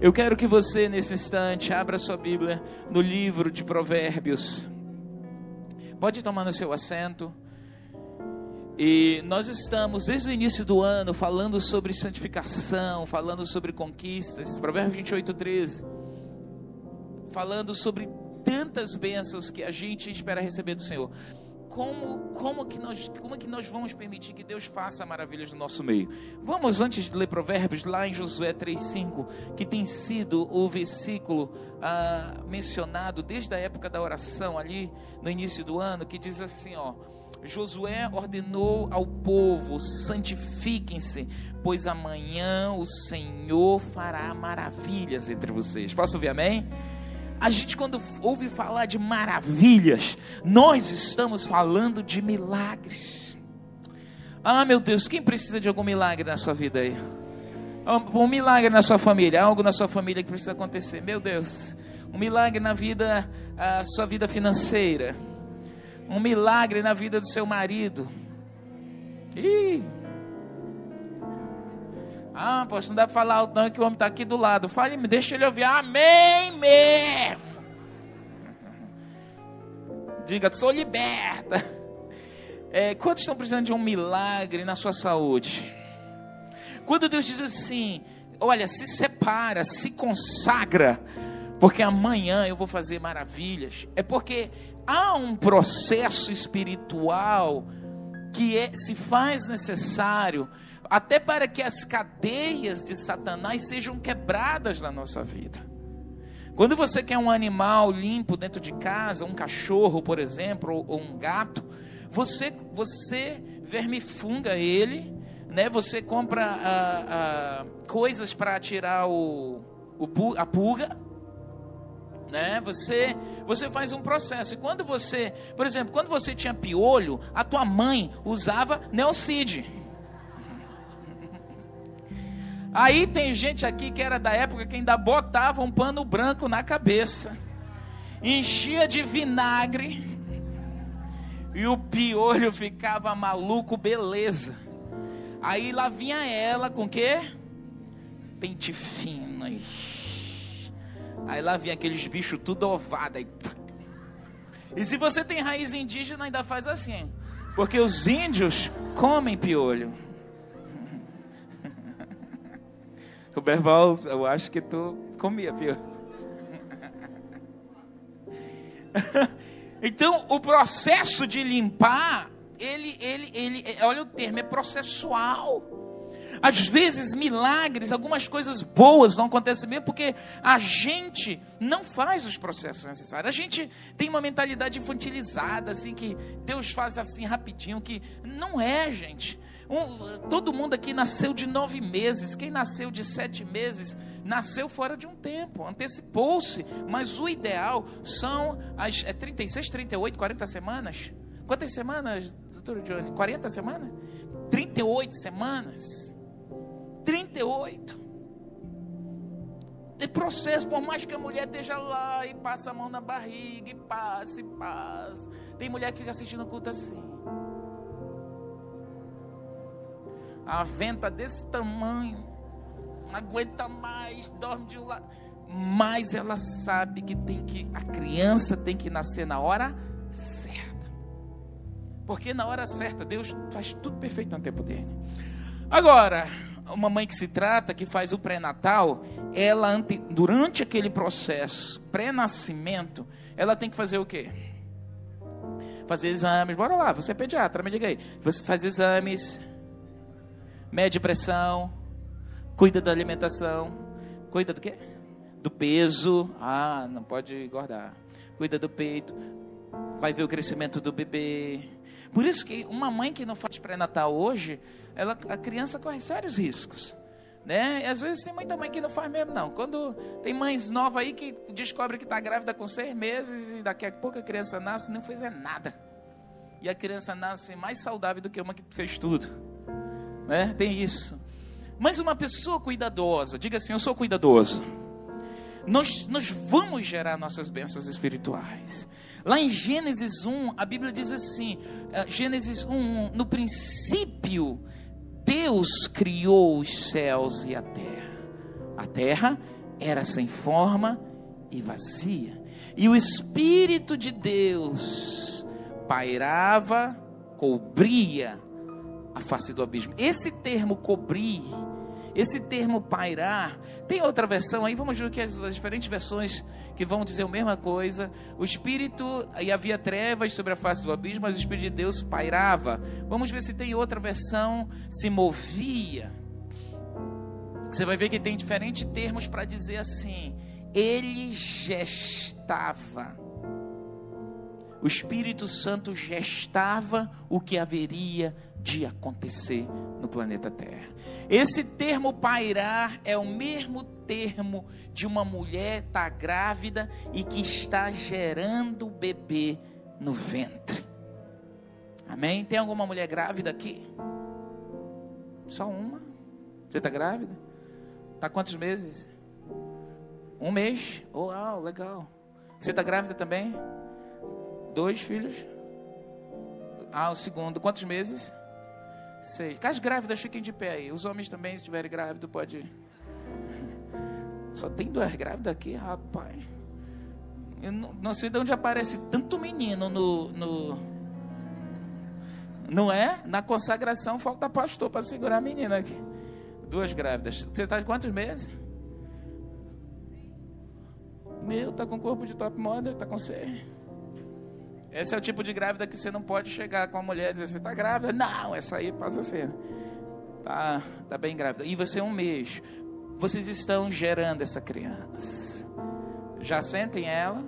Eu quero que você, nesse instante, abra sua Bíblia no livro de Provérbios. Pode tomar no seu assento. E nós estamos, desde o início do ano, falando sobre santificação, falando sobre conquistas. Provérbios 28, 13. Falando sobre tantas bênçãos que a gente espera receber do Senhor como, como, que nós, como é que nós vamos permitir que Deus faça maravilhas no nosso meio? Vamos, antes de ler Provérbios, lá em Josué 3,5, que tem sido o versículo ah, mencionado desde a época da oração, ali no início do ano, que diz assim: ó. Josué ordenou ao povo: santifiquem-se, pois amanhã o Senhor fará maravilhas entre vocês. Posso ouvir amém? A gente, quando ouve falar de maravilhas, nós estamos falando de milagres. Ah, meu Deus, quem precisa de algum milagre na sua vida aí? Um milagre na sua família, algo na sua família que precisa acontecer. Meu Deus, um milagre na vida, a sua vida financeira. Um milagre na vida do seu marido. Ih. Ah, poxa, não dá para falar alto não, que o homem está aqui do lado. Fale, deixa ele ouvir. Amém mesmo. Diga, sou liberta. É, quantos estão precisando de um milagre na sua saúde? Quando Deus diz assim, olha, se separa, se consagra, porque amanhã eu vou fazer maravilhas. É porque há um processo espiritual que é, se faz necessário até para que as cadeias de Satanás sejam quebradas na nossa vida. Quando você quer um animal limpo dentro de casa, um cachorro, por exemplo, ou um gato, você você vermifunga ele, né? Você compra ah, ah, coisas para tirar o, o, a pulga, né? Você você faz um processo. E quando você, por exemplo, quando você tinha piolho, a tua mãe usava Neocide. Aí tem gente aqui que era da época que ainda botava um pano branco na cabeça, enchia de vinagre, e o piolho ficava maluco, beleza. Aí lá vinha ela com quê? Pente fino. Aí lá vinha aqueles bichos tudo ovado. Aí... E se você tem raiz indígena, ainda faz assim. Porque os índios comem piolho. O Berval, eu acho que tu comia, viu? então, o processo de limpar, ele, ele, ele, olha o termo, é processual. Às vezes, milagres, algumas coisas boas não acontecem mesmo porque a gente não faz os processos necessários. A gente tem uma mentalidade infantilizada, assim, que Deus faz assim rapidinho, que não é, gente. Um, todo mundo aqui nasceu de nove meses. Quem nasceu de sete meses nasceu fora de um tempo, antecipou-se. Mas o ideal são as é 36, 38, 40 semanas. Quantas semanas, doutor Johnny? 40 semanas? 38 semanas. 38. De processo, por mais que a mulher esteja lá e passa a mão na barriga, e passa, e passa. Tem mulher que fica assistindo o culto assim. A venta desse tamanho, não aguenta mais, dorme de um lado. Mas ela sabe que tem que a criança tem que nascer na hora certa. Porque na hora certa Deus faz tudo perfeito no tempo dele. Agora, uma mãe que se trata, que faz o pré-natal, ela durante aquele processo pré-nascimento, ela tem que fazer o quê? Fazer exames. Bora lá, você é pediatra, me diga aí. Você faz exames mede pressão, cuida da alimentação, cuida do quê? Do peso. Ah, não pode engordar. Cuida do peito, vai ver o crescimento do bebê. Por isso que uma mãe que não faz pré-natal hoje, ela, a criança corre sérios riscos. Né? E às vezes tem muita mãe que não faz mesmo, não. Quando tem mães novas aí que descobre que está grávida com seis meses e daqui a pouco a criança nasce não fez nada. E a criança nasce mais saudável do que uma que fez tudo né? Tem isso. Mas uma pessoa cuidadosa, diga assim: Eu sou cuidadoso. Nós, nós vamos gerar nossas bênçãos espirituais. Lá em Gênesis 1, a Bíblia diz assim: eh, Gênesis 1, no princípio, Deus criou os céus e a terra. A terra era sem forma e vazia. E o Espírito de Deus pairava, cobria a face do abismo. Esse termo cobrir, esse termo pairar, tem outra versão aí, vamos ver que as, as diferentes versões que vão dizer a mesma coisa. O Espírito, e havia trevas sobre a face do abismo, mas o Espírito de Deus pairava. Vamos ver se tem outra versão, se movia. Você vai ver que tem diferentes termos para dizer assim: ele gestava. O Espírito Santo gestava o que haveria de acontecer no planeta Terra. Esse termo pairar é o mesmo termo de uma mulher estar tá grávida e que está gerando o bebê no ventre. Amém? Tem alguma mulher grávida aqui? Só uma? Você está grávida? Está quantos meses? Um mês? Oh, legal. Você está grávida também? Dois filhos? Ah, o segundo. Quantos meses? Seis. Que as grávidas fiquem de pé aí. Os homens também, se estiverem grávidos, pode. Só tem duas grávidas aqui, rapaz. Eu não, não sei de onde aparece tanto menino no, no. Não é? Na consagração falta pastor para segurar a menina aqui. Duas grávidas. Você está de quantos meses? Meu, tá com corpo de top model, tá com C. Esse é o tipo de grávida que você não pode chegar com a mulher e dizer, você está grávida? Não, essa aí passa a ser. Tá, tá bem grávida. E você é um mês. Vocês estão gerando essa criança. Já sentem ela?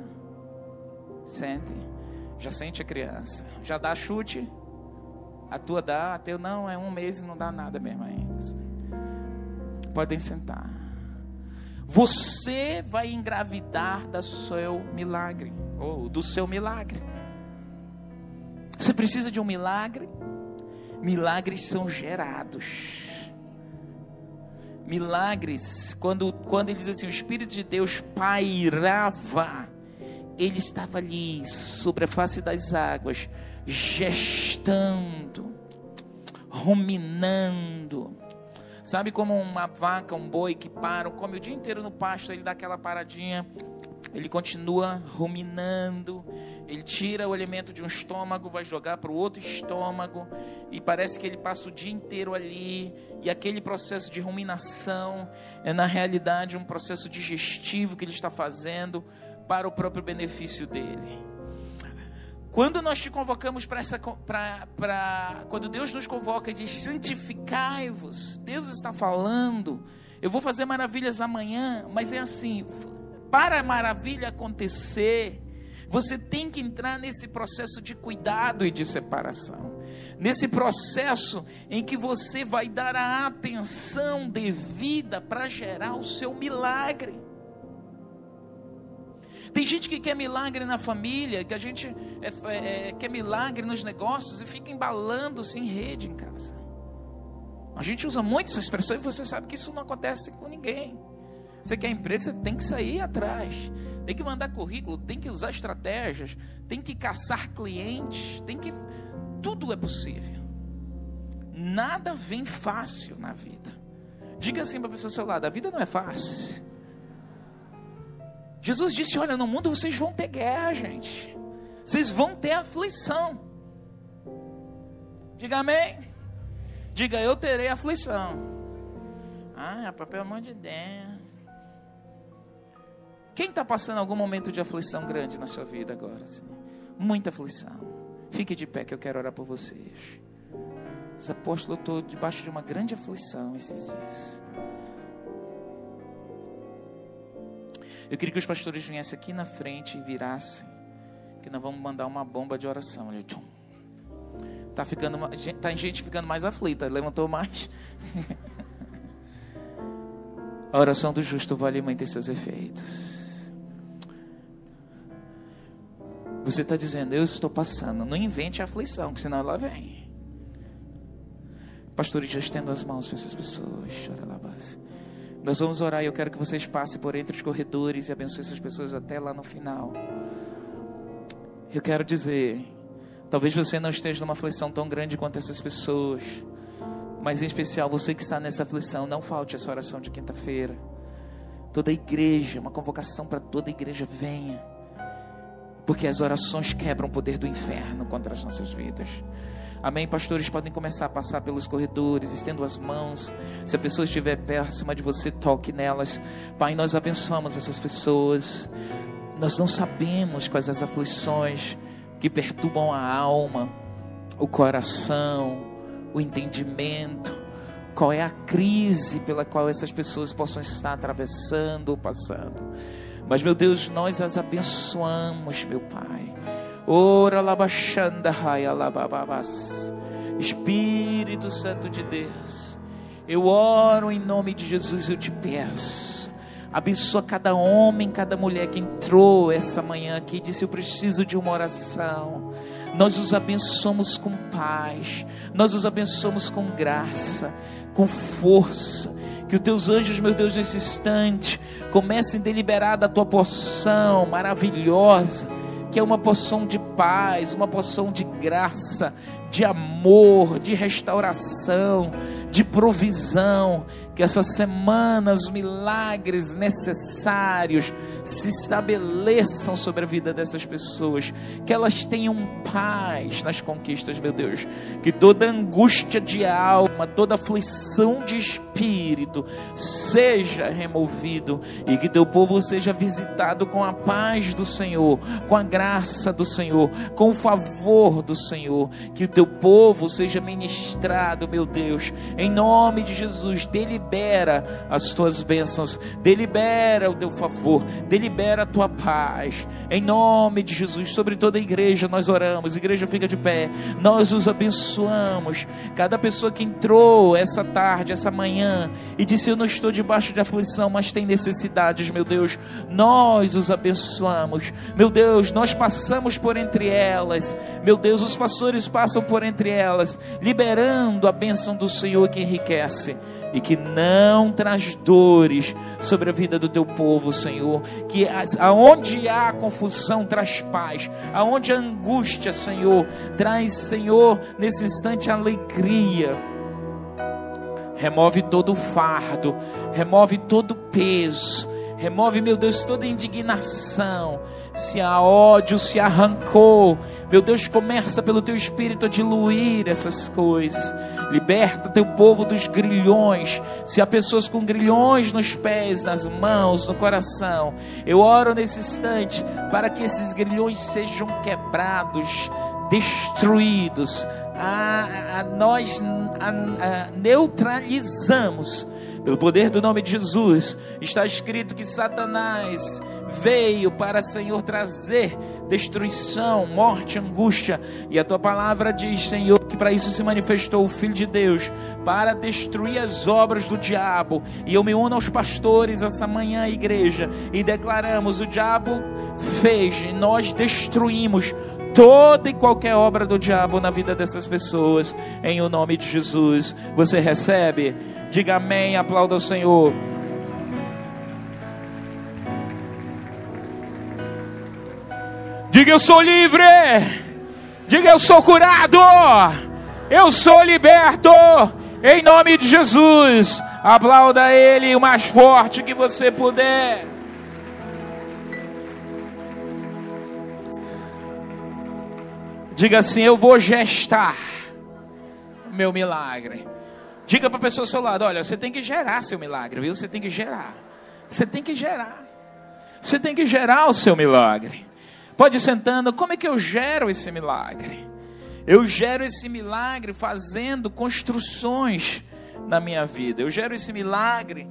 Sentem. Já sente a criança. Já dá chute? A tua dá, a teu não, é um mês e não dá nada mesmo ainda. Podem sentar. Você vai engravidar do seu milagre, ou do seu milagre. Você precisa de um milagre? Milagres são gerados. Milagres, quando, quando ele diz assim, o Espírito de Deus pairava, ele estava ali sobre a face das águas, gestando, ruminando, Sabe como uma vaca, um boi que para, come o dia inteiro no pasto, ele dá aquela paradinha, ele continua ruminando, ele tira o alimento de um estômago, vai jogar para o outro estômago, e parece que ele passa o dia inteiro ali, e aquele processo de ruminação é na realidade um processo digestivo que ele está fazendo para o próprio benefício dele. Quando nós te convocamos para essa. Pra, pra, quando Deus nos convoca e diz: santificai-vos, Deus está falando. Eu vou fazer maravilhas amanhã, mas é assim: para a maravilha acontecer, você tem que entrar nesse processo de cuidado e de separação. Nesse processo em que você vai dar a atenção devida para gerar o seu milagre. Tem gente que quer milagre na família, que a gente é, é, é, quer milagre nos negócios e fica embalando-se em rede em casa. A gente usa muito essa expressão e você sabe que isso não acontece com ninguém. Você quer emprego, você tem que sair atrás, tem que mandar currículo, tem que usar estratégias, tem que caçar clientes, tem que. Tudo é possível. Nada vem fácil na vida. Diga assim para a pessoa do seu lado: a vida não é fácil. Jesus disse: Olha, no mundo vocês vão ter guerra, gente. Vocês vão ter aflição. Diga amém. Diga, eu terei aflição. Ah, pelo amor de Deus. Quem está passando algum momento de aflição grande na sua vida agora? Assim? Muita aflição. Fique de pé que eu quero orar por vocês. Esse apóstolo, eu estou debaixo de uma grande aflição esses dias. Eu queria que os pastores viessem aqui na frente e virassem, que nós vamos mandar uma bomba de oração. Tá ficando, tá gente ficando mais aflita, levantou mais. A oração do justo vale muito seus efeitos. Você está dizendo, eu estou passando. Não invente a aflição, que senão ela vem. Pastores, já estendo as mãos para essas pessoas. Chora lá, base. Nós vamos orar e eu quero que vocês passem por entre os corredores e abençoem essas pessoas até lá no final. Eu quero dizer, talvez você não esteja numa aflição tão grande quanto essas pessoas, mas em especial você que está nessa aflição, não falte essa oração de quinta-feira. toda a igreja, uma convocação para toda a igreja venha. Porque as orações quebram o poder do inferno contra as nossas vidas. Amém. Pastores podem começar a passar pelos corredores, estendo as mãos. Se a pessoa estiver próxima de você, toque nelas. Pai, nós abençoamos essas pessoas. Nós não sabemos quais as aflições que perturbam a alma, o coração, o entendimento. Qual é a crise pela qual essas pessoas possam estar atravessando ou passando. Mas, meu Deus, nós as abençoamos, meu Pai Ora. Espírito Santo de Deus, eu oro em nome de Jesus, eu te peço. Abençoa cada homem, cada mulher que entrou essa manhã aqui e disse: Eu preciso de uma oração. Nós os abençoamos com paz, nós os abençoamos com graça, com força. Que os teus anjos, meu Deus, nesse instante, comecem a deliberar da tua porção maravilhosa que é uma porção de paz, uma porção de graça, de amor, de restauração, de provisão, que essa semana os milagres necessários se estabeleçam sobre a vida dessas pessoas, que elas tenham paz nas conquistas, meu Deus, que toda angústia de alma, toda aflição de espírito seja removido. E que teu povo seja visitado com a paz do Senhor, com a graça do Senhor, com o favor do Senhor, que o teu povo seja ministrado, meu Deus, em nome de Jesus, delibera as tuas bênçãos, delibera o teu favor, delibera a tua paz. Em nome de Jesus, sobre toda a igreja nós oramos. Igreja fica de pé. Nós os abençoamos. Cada pessoa que entrou essa tarde, essa manhã e disse: "Eu não estou debaixo de aflição, mas tem necessidades, meu Deus". Nós os abençoamos. Meu Deus, nós passamos por entre elas. Meu Deus, os pastores passam por entre elas, liberando a bênção do Senhor que enriquece e que não traz dores sobre a vida do teu povo, Senhor. Que aonde há confusão traz paz, aonde há angústia, Senhor, traz, Senhor, nesse instante alegria. Remove todo o fardo, remove todo o peso, remove, meu Deus, toda indignação se há ódio, se arrancou, meu Deus, começa pelo teu espírito a diluir essas coisas. Liberta teu povo dos grilhões. Se há pessoas com grilhões nos pés, nas mãos, no coração, eu oro nesse instante para que esses grilhões sejam quebrados, destruídos. A, a, nós a, neutralizamos pelo poder do nome de Jesus, está escrito que Satanás veio para, Senhor, trazer destruição, morte, angústia. E a tua palavra diz, Senhor, que para isso se manifestou o Filho de Deus, para destruir as obras do diabo. E eu me uno aos pastores essa manhã, igreja, e declaramos: o diabo fez, e nós destruímos toda e qualquer obra do diabo na vida dessas pessoas, em o nome de Jesus. Você recebe? Diga amém, aplauda o Senhor. Diga eu sou livre. Diga eu sou curado. Eu sou liberto. Em nome de Jesus. Aplauda Ele o mais forte que você puder. Diga assim: Eu vou gestar meu milagre. Diga para a pessoa ao seu lado: Olha, você tem que gerar seu milagre, viu? Você tem que gerar. Você tem que gerar. Você tem que gerar o seu milagre. Pode ir sentando, como é que eu gero esse milagre? Eu gero esse milagre fazendo construções na minha vida. Eu gero esse milagre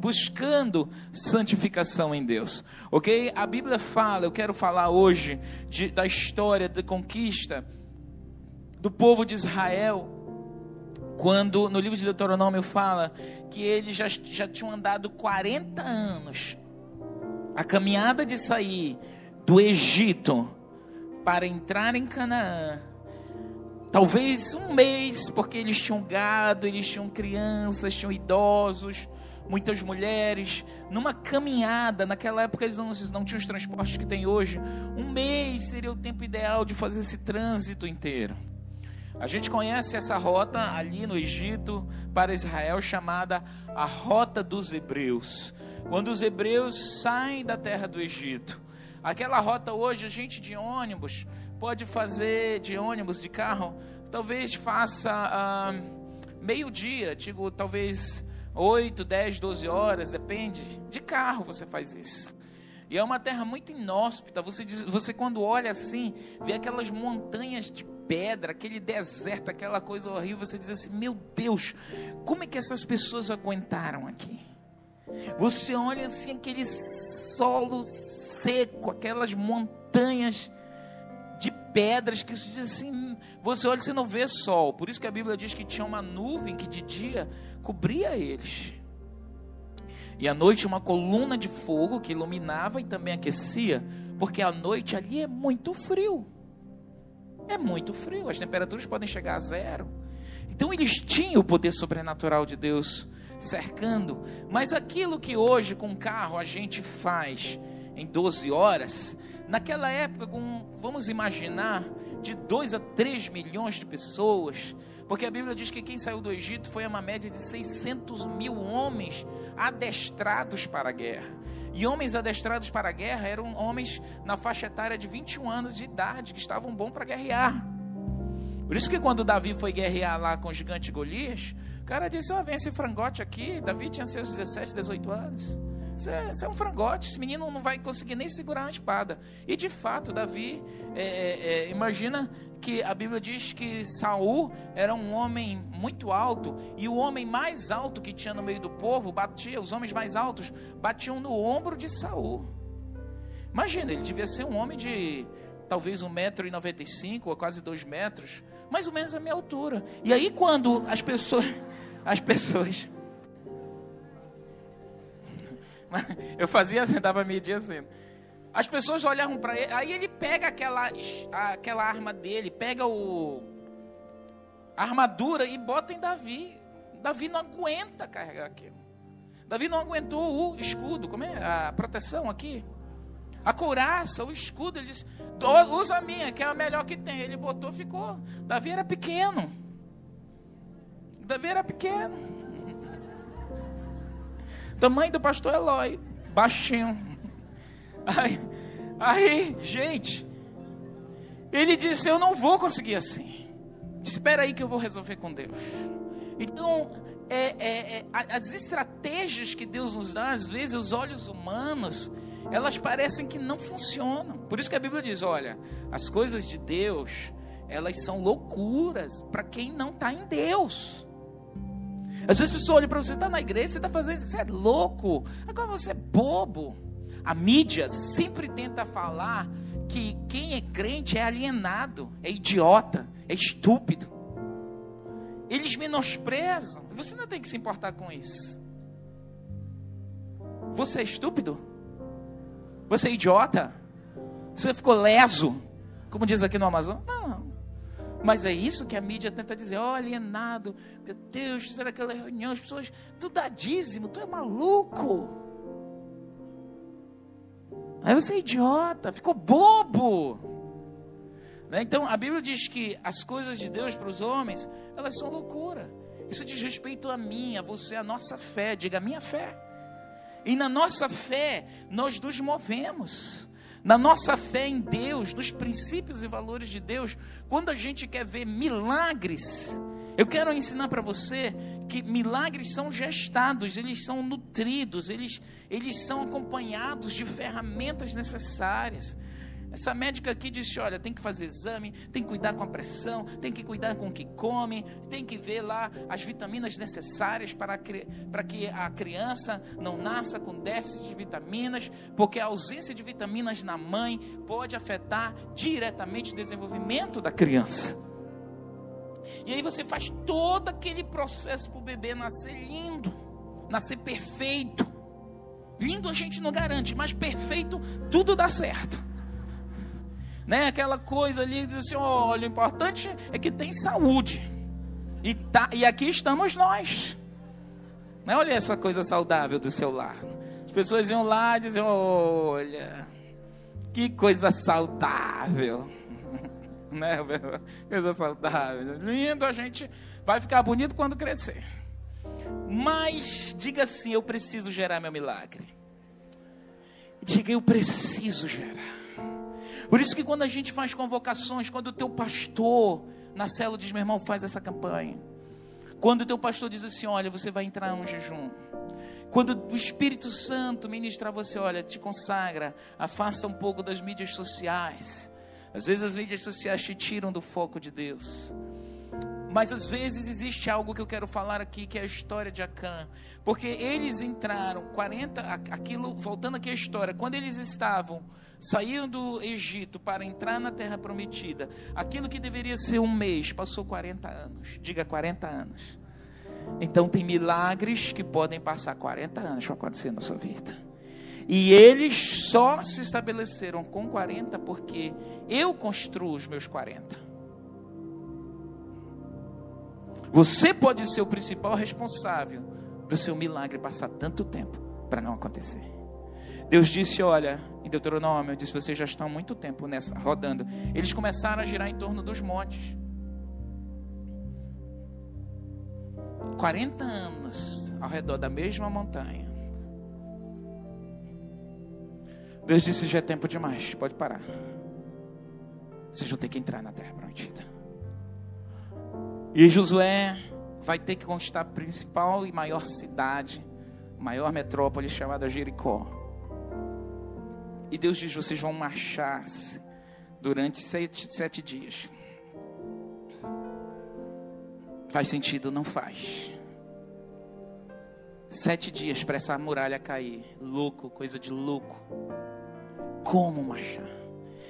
buscando santificação em Deus. Ok? A Bíblia fala, eu quero falar hoje de, da história da conquista do povo de Israel. Quando no livro de Deuteronômio fala que eles já, já tinham andado 40 anos. A caminhada de sair do Egito para entrar em Canaã. Talvez um mês, porque eles tinham gado, eles tinham crianças, tinham idosos, muitas mulheres. Numa caminhada, naquela época eles não, não tinham os transportes que tem hoje. Um mês seria o tempo ideal de fazer esse trânsito inteiro. A gente conhece essa rota ali no Egito para Israel chamada a Rota dos Hebreus. Quando os hebreus saem da terra do Egito, aquela rota hoje, a gente de ônibus pode fazer, de ônibus, de carro, talvez faça ah, meio-dia, digo, talvez 8, 10, 12 horas, depende. De carro você faz isso. E é uma terra muito inóspita. Você, diz, você quando olha assim, vê aquelas montanhas de pedra, aquele deserto, aquela coisa horrível, você diz assim: Meu Deus, como é que essas pessoas aguentaram aqui? Você olha assim, aquele solo seco, aquelas montanhas de pedras que você diz assim, você olha e você não vê sol. Por isso que a Bíblia diz que tinha uma nuvem que de dia cobria eles. E à noite uma coluna de fogo que iluminava e também aquecia, porque à noite ali é muito frio. É muito frio, as temperaturas podem chegar a zero. Então eles tinham o poder sobrenatural de Deus cercando, mas aquilo que hoje com carro a gente faz em 12 horas, naquela época, com, vamos imaginar, de 2 a 3 milhões de pessoas, porque a Bíblia diz que quem saiu do Egito foi uma média de 600 mil homens adestrados para a guerra. E homens adestrados para a guerra eram homens na faixa etária de 21 anos de idade, que estavam bons para guerrear. Por isso que quando Davi foi guerrear lá com o gigante Golias, o cara disse: Ó, oh, vem esse frangote aqui. Davi tinha seus 17, 18 anos. Isso é, é, um frangote, esse menino não vai conseguir nem segurar uma espada. E de fato, Davi, é, é, é, imagina que a Bíblia diz que Saul era um homem muito alto, e o homem mais alto que tinha no meio do povo batia, os homens mais altos batiam no ombro de Saul. Imagina, ele devia ser um homem de talvez 1,95m ou quase 2 metros, mais ou menos a minha altura. E aí quando as pessoas, as pessoas Eu fazia assim, dava medir assim. As pessoas olhavam para ele, aí ele pega aquela, aquela arma dele, pega o, a armadura e bota em Davi. Davi não aguenta carregar aquilo. Davi não aguentou o escudo, como é? A proteção aqui. A couraça, o escudo, ele disse: usa a minha, que é a melhor que tem. Ele botou, ficou. Davi era pequeno. Davi era pequeno. Tamanho do pastor Eloy, baixinho. Aí, aí, gente, ele disse: Eu não vou conseguir assim. Espera aí que eu vou resolver com Deus. Então, é, é, é, as estratégias que Deus nos dá, às vezes, os olhos humanos, elas parecem que não funcionam. Por isso que a Bíblia diz: olha, as coisas de Deus, elas são loucuras para quem não está em Deus. Às vezes a pessoa olha para você, está na igreja, você está fazendo você é louco. Agora você é bobo. A mídia sempre tenta falar que quem é crente é alienado, é idiota, é estúpido. Eles menosprezam. Você não tem que se importar com isso. Você é estúpido? Você é idiota? Você ficou leso? Como diz aqui no Amazon? Mas é isso que a mídia tenta dizer: oh, alienado, meu Deus, fizeram aquela reunião, as pessoas, tu dá dízimo, tu é maluco. Aí você é idiota, ficou bobo. Né? Então a Bíblia diz que as coisas de Deus para os homens, elas são loucura. Isso diz respeito a mim, a você, a nossa fé. Diga a minha fé. E na nossa fé, nós nos movemos na nossa fé em Deus, nos princípios e valores de Deus, quando a gente quer ver milagres, eu quero ensinar para você que milagres são gestados, eles são nutridos, eles, eles são acompanhados de ferramentas necessárias. Essa médica aqui disse: olha, tem que fazer exame, tem que cuidar com a pressão, tem que cuidar com o que come, tem que ver lá as vitaminas necessárias para, para que a criança não nasça com déficit de vitaminas, porque a ausência de vitaminas na mãe pode afetar diretamente o desenvolvimento da criança. E aí você faz todo aquele processo para o bebê nascer lindo, nascer perfeito. Lindo a gente não garante, mas perfeito tudo dá certo né? Aquela coisa ali, diz assim, olha, o importante é que tem saúde. E, tá, e aqui estamos nós. Né? Olha essa coisa saudável do seu lar. As pessoas iam lá e diziam, olha, que coisa saudável. né? Coisa saudável. Lindo, a gente vai ficar bonito quando crescer. Mas diga assim, eu preciso gerar meu milagre. Diga, eu preciso gerar. Por isso que quando a gente faz convocações, quando o teu pastor na célula diz, meu irmão, faz essa campanha. Quando o teu pastor diz assim, olha, você vai entrar num jejum. Quando o Espírito Santo ministra você, olha, te consagra, afasta um pouco das mídias sociais. Às vezes as mídias sociais te tiram do foco de Deus. Mas às vezes existe algo que eu quero falar aqui, que é a história de Acã. Porque eles entraram 40, aquilo, voltando aqui a história, quando eles estavam saindo do Egito para entrar na terra prometida, aquilo que deveria ser um mês, passou 40 anos. Diga 40 anos. Então tem milagres que podem passar 40 anos para acontecer na sua vida. E eles só se estabeleceram com 40 porque eu construo os meus 40. Você pode ser o principal responsável do seu milagre passar tanto tempo para não acontecer. Deus disse: Olha, em Deuteronômio, disse: Vocês já estão há muito tempo nessa, rodando. Eles começaram a girar em torno dos montes. 40 anos ao redor da mesma montanha. Deus disse: Já é tempo demais, pode parar. Vocês vão ter que entrar na terra prometida. E Josué vai ter que conquistar a principal e maior cidade, maior metrópole chamada Jericó. E Deus diz: vocês vão marchar durante sete, sete dias. Faz sentido? Não faz. Sete dias para essa muralha cair. Louco, coisa de louco. Como marchar?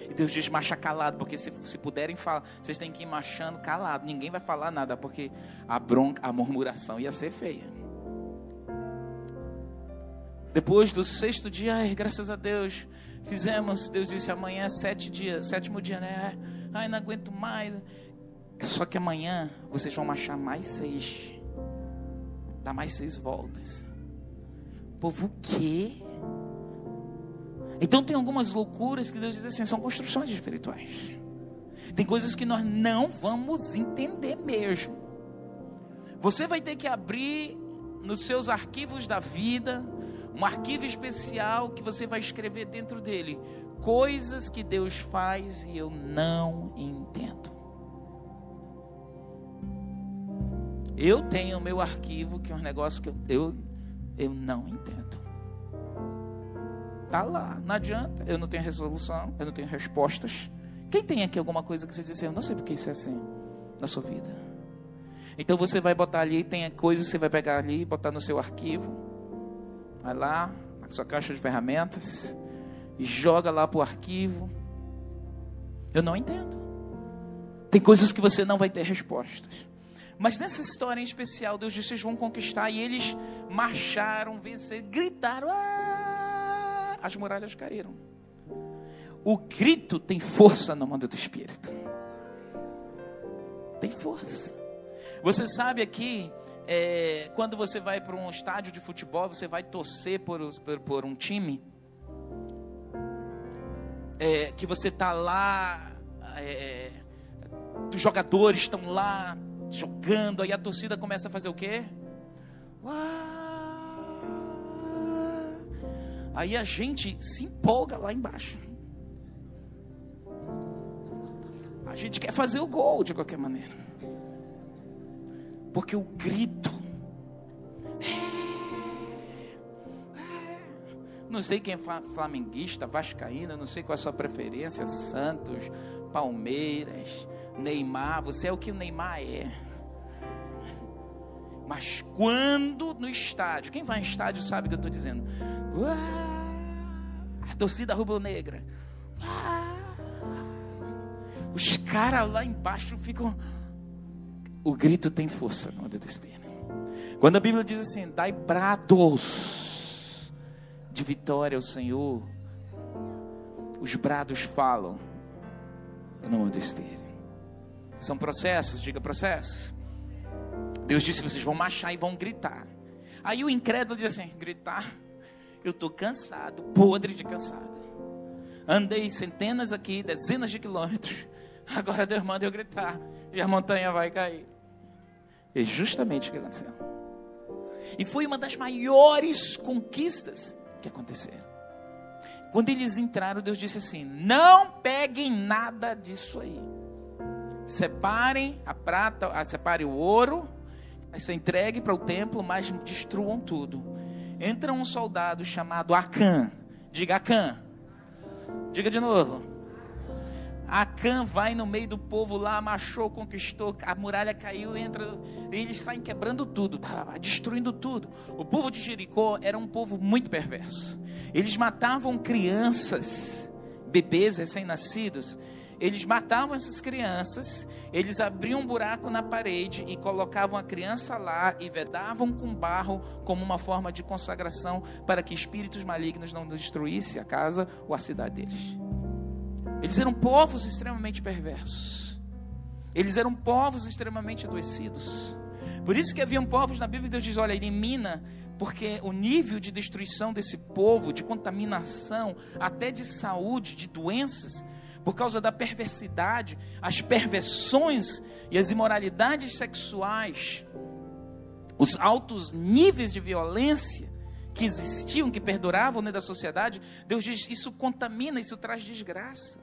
E Deus diz: marcha calado, porque se, se puderem falar, vocês têm que ir marchando calado. Ninguém vai falar nada, porque a bronca, a murmuração ia ser feia. Depois do sexto dia, ai, graças a Deus, fizemos. Deus disse: amanhã é sete dias, sétimo dia, né? Ai, não aguento mais. Só que amanhã vocês vão marchar mais seis. Dá mais seis voltas. Povo, o quê? Então tem algumas loucuras que Deus diz assim, são construções espirituais. Tem coisas que nós não vamos entender mesmo. Você vai ter que abrir nos seus arquivos da vida um arquivo especial que você vai escrever dentro dele coisas que Deus faz e eu não entendo. Eu tenho o meu arquivo que é um negócio que eu, eu, eu não entendo. Tá lá, não adianta. Eu não tenho resolução, eu não tenho respostas. Quem tem aqui alguma coisa que você diz, eu não sei porque isso é assim na sua vida. Então você vai botar ali, tem coisas que você vai pegar ali, botar no seu arquivo. Vai lá, na sua caixa de ferramentas e joga lá para o arquivo. Eu não entendo. Tem coisas que você não vai ter respostas. Mas nessa história em especial, Deus disse: vocês vão conquistar. E eles marcharam, venceram, gritaram. Ah! As muralhas caíram. O grito tem força no mundo do espírito. Tem força. Você sabe aqui, é, quando você vai para um estádio de futebol, você vai torcer por, por, por um time. É, que você está lá, é, os jogadores estão lá jogando, aí a torcida começa a fazer o quê? Aí a gente se empolga lá embaixo. A gente quer fazer o gol de qualquer maneira. Porque o grito. Não sei quem é flamenguista, vascaína, não sei qual é a sua preferência, Santos, Palmeiras, Neymar, você é o que o Neymar é. Mas quando no estádio, quem vai em estádio sabe o que eu estou dizendo. a torcida rubro-negra. os caras lá embaixo ficam. O grito tem força no do Espírito. Quando a Bíblia diz assim: dai brados de vitória ao Senhor, os brados falam no nome do Espírito. São processos, diga processos. Deus disse: vocês vão marchar e vão gritar. Aí o incrédulo diz assim: gritar, eu estou cansado, podre de cansado. Andei centenas aqui, dezenas de quilômetros. Agora Deus manda eu gritar e a montanha vai cair. E justamente o que aconteceu. E foi uma das maiores conquistas que aconteceram. Quando eles entraram, Deus disse assim: Não peguem nada disso aí. Separem a prata, ah, separem o ouro, vai ser entregue para o templo, mas destruam tudo. Entra um soldado chamado Acã. Diga Acã. Diga de novo. Acã vai no meio do povo lá, machou, conquistou, a muralha caiu, entra, eles saem quebrando tudo, destruindo tudo. O povo de Jericó era um povo muito perverso. Eles matavam crianças, bebês recém-nascidos. Eles matavam essas crianças, eles abriam um buraco na parede e colocavam a criança lá e vedavam com barro como uma forma de consagração para que espíritos malignos não destruíssem a casa ou a cidade deles. Eles eram povos extremamente perversos. Eles eram povos extremamente adoecidos. Por isso que haviam povos na Bíblia, Deus diz: olha, elimina, porque o nível de destruição desse povo, de contaminação, até de saúde, de doenças, por causa da perversidade, as perversões e as imoralidades sexuais, os altos níveis de violência que existiam, que perduravam dentro da sociedade, Deus diz: isso contamina, isso traz desgraça.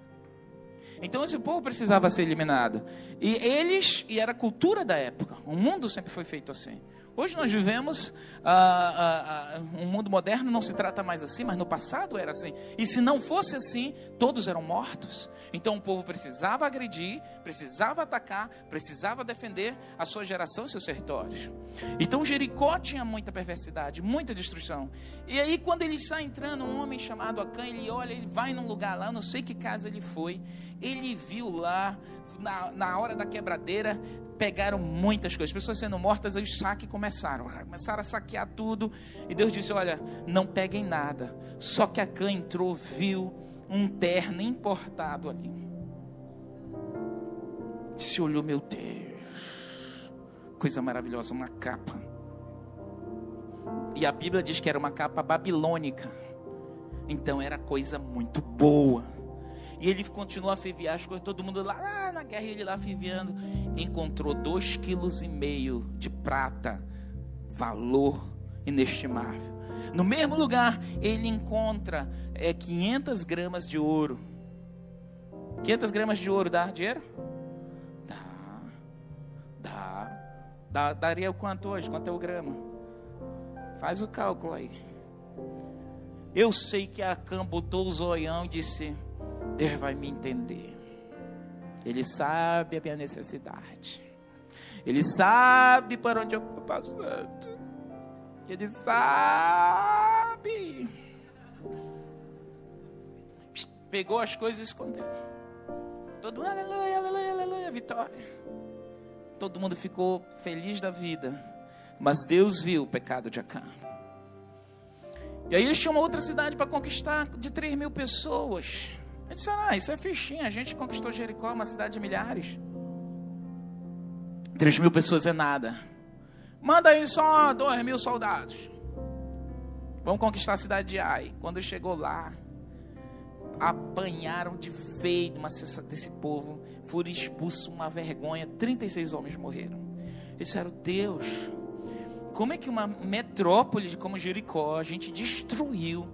Então esse povo precisava ser eliminado. E eles, e era a cultura da época, o mundo sempre foi feito assim. Hoje nós vivemos ah, ah, ah, um mundo moderno, não se trata mais assim, mas no passado era assim. E se não fosse assim, todos eram mortos. Então o povo precisava agredir, precisava atacar, precisava defender a sua geração e seus territórios. Então Jericó tinha muita perversidade, muita destruição. E aí, quando ele está entrando, um homem chamado Acã, ele olha, ele vai num lugar lá, não sei que casa ele foi, ele viu lá na, na hora da quebradeira, pegaram muitas coisas, pessoas sendo mortas, aí os saques começaram, começaram a saquear tudo, e Deus disse: Olha, não peguem nada. Só que a Cã entrou, viu um terno importado ali. Se olhou, meu Deus, coisa maravilhosa, uma capa. E a Bíblia diz que era uma capa babilônica, então era coisa muito boa. E ele continuou a ferviar as coisas, todo mundo lá, lá na guerra, ele lá ferviando. Encontrou dois quilos e meio de prata, valor inestimável. No mesmo lugar, ele encontra é, 500 gramas de ouro. 500 gramas de ouro dá dinheiro? Dá. Dá. dá daria o quanto hoje? Quanto é o grama? Faz o cálculo aí. Eu sei que a Cam botou o zoião e disse: Deus vai me entender. Ele sabe a minha necessidade. Ele sabe para onde eu estou passando. Ele sabe. Pegou as coisas e escondeu. Todo mundo, aleluia, aleluia, aleluia, vitória. Todo mundo ficou feliz da vida. Mas Deus viu o pecado de Acã. E aí ele chamou outra cidade para conquistar de 3 mil pessoas. Ele disse: Ah, isso é fichinha. A gente conquistou Jericó, uma cidade de milhares. 3 mil pessoas é nada. Manda aí só 2 mil soldados. Vamos conquistar a cidade de Ai. Quando chegou lá, apanharam de feio desse povo. Foram expulsos, uma vergonha. 36 homens morreram. Eles disseram: Deus, como é que uma metrópole como Jericó a gente destruiu?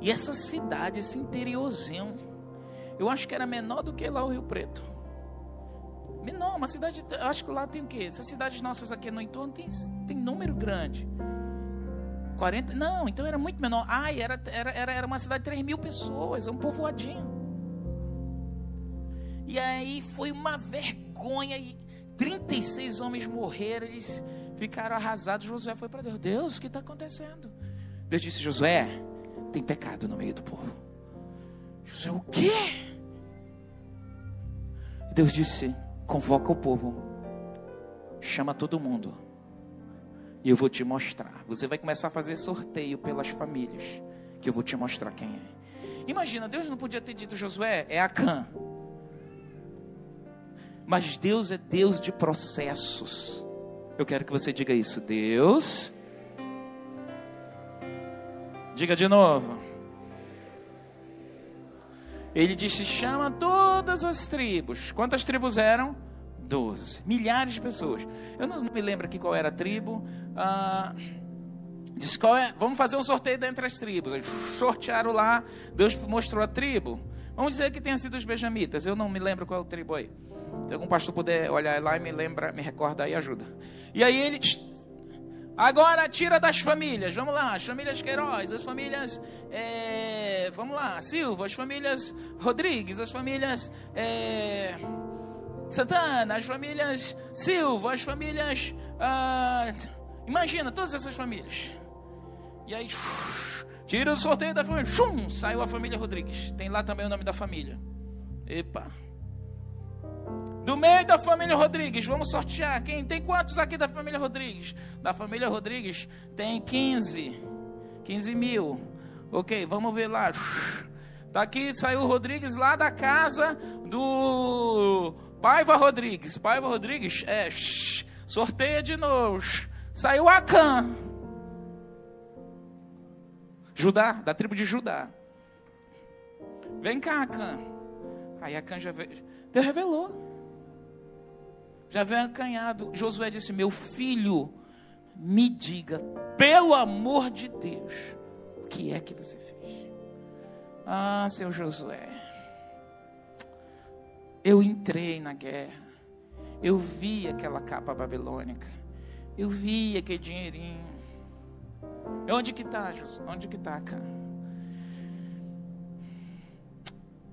E essa cidade, esse interiorzinho, eu acho que era menor do que lá o Rio Preto. Menor, uma cidade, acho que lá tem o quê? Essas cidades nossas aqui no entorno tem, tem número grande. 40, não, então era muito menor. Ai, era, era, era, uma cidade de 3 mil pessoas, é um povoadinho. E aí foi uma vergonha. E 36 homens morreram, eles ficaram arrasados. Josué foi para Deus: Deus, o que está acontecendo? Deus disse: Josué, tem pecado no meio do povo. José, o quê? Deus disse: convoca o povo, chama todo mundo, e eu vou te mostrar. Você vai começar a fazer sorteio pelas famílias, que eu vou te mostrar quem é. Imagina, Deus não podia ter dito Josué, é Acã. Mas Deus é Deus de processos. Eu quero que você diga isso. Deus Diga de novo. Ele disse: chama todas as tribos. Quantas tribos eram? Doze. Milhares de pessoas. Eu não me lembro aqui qual era a tribo. Ah, Diz, qual é? Vamos fazer um sorteio dentre as tribos. Eles sortearam lá, Deus mostrou a tribo. Vamos dizer que tenha sido os benjamitas. Eu não me lembro qual tribo aí. Se algum pastor puder olhar lá e me lembra, me recorda aí, ajuda. E aí ele Agora tira das famílias, vamos lá, as famílias Queiroz, as famílias, é, vamos lá, Silva, as famílias Rodrigues, as famílias é, Santana, as famílias Silva, as famílias, ah, imagina, todas essas famílias. E aí, tira o sorteio da família, chum, saiu a família Rodrigues, tem lá também o nome da família. Epa. Do meio da família Rodrigues, vamos sortear. Quem tem quantos aqui da família Rodrigues? Da família Rodrigues tem 15. 15 mil. Ok, vamos ver lá. Tá aqui, saiu o Rodrigues lá da casa do Paiva Rodrigues. Paiva Rodrigues, é, sorteia de novo. Saiu Acã. Judá, da tribo de Judá. Vem cá, Acã. Aí Acã já veio. Deus revelou já veio acanhado. Josué disse: Meu filho, me diga, pelo amor de Deus, o que é que você fez? Ah, seu Josué, eu entrei na guerra, eu vi aquela capa babilônica, eu vi aquele dinheirinho. Onde que está, Josué? Onde que está, cara?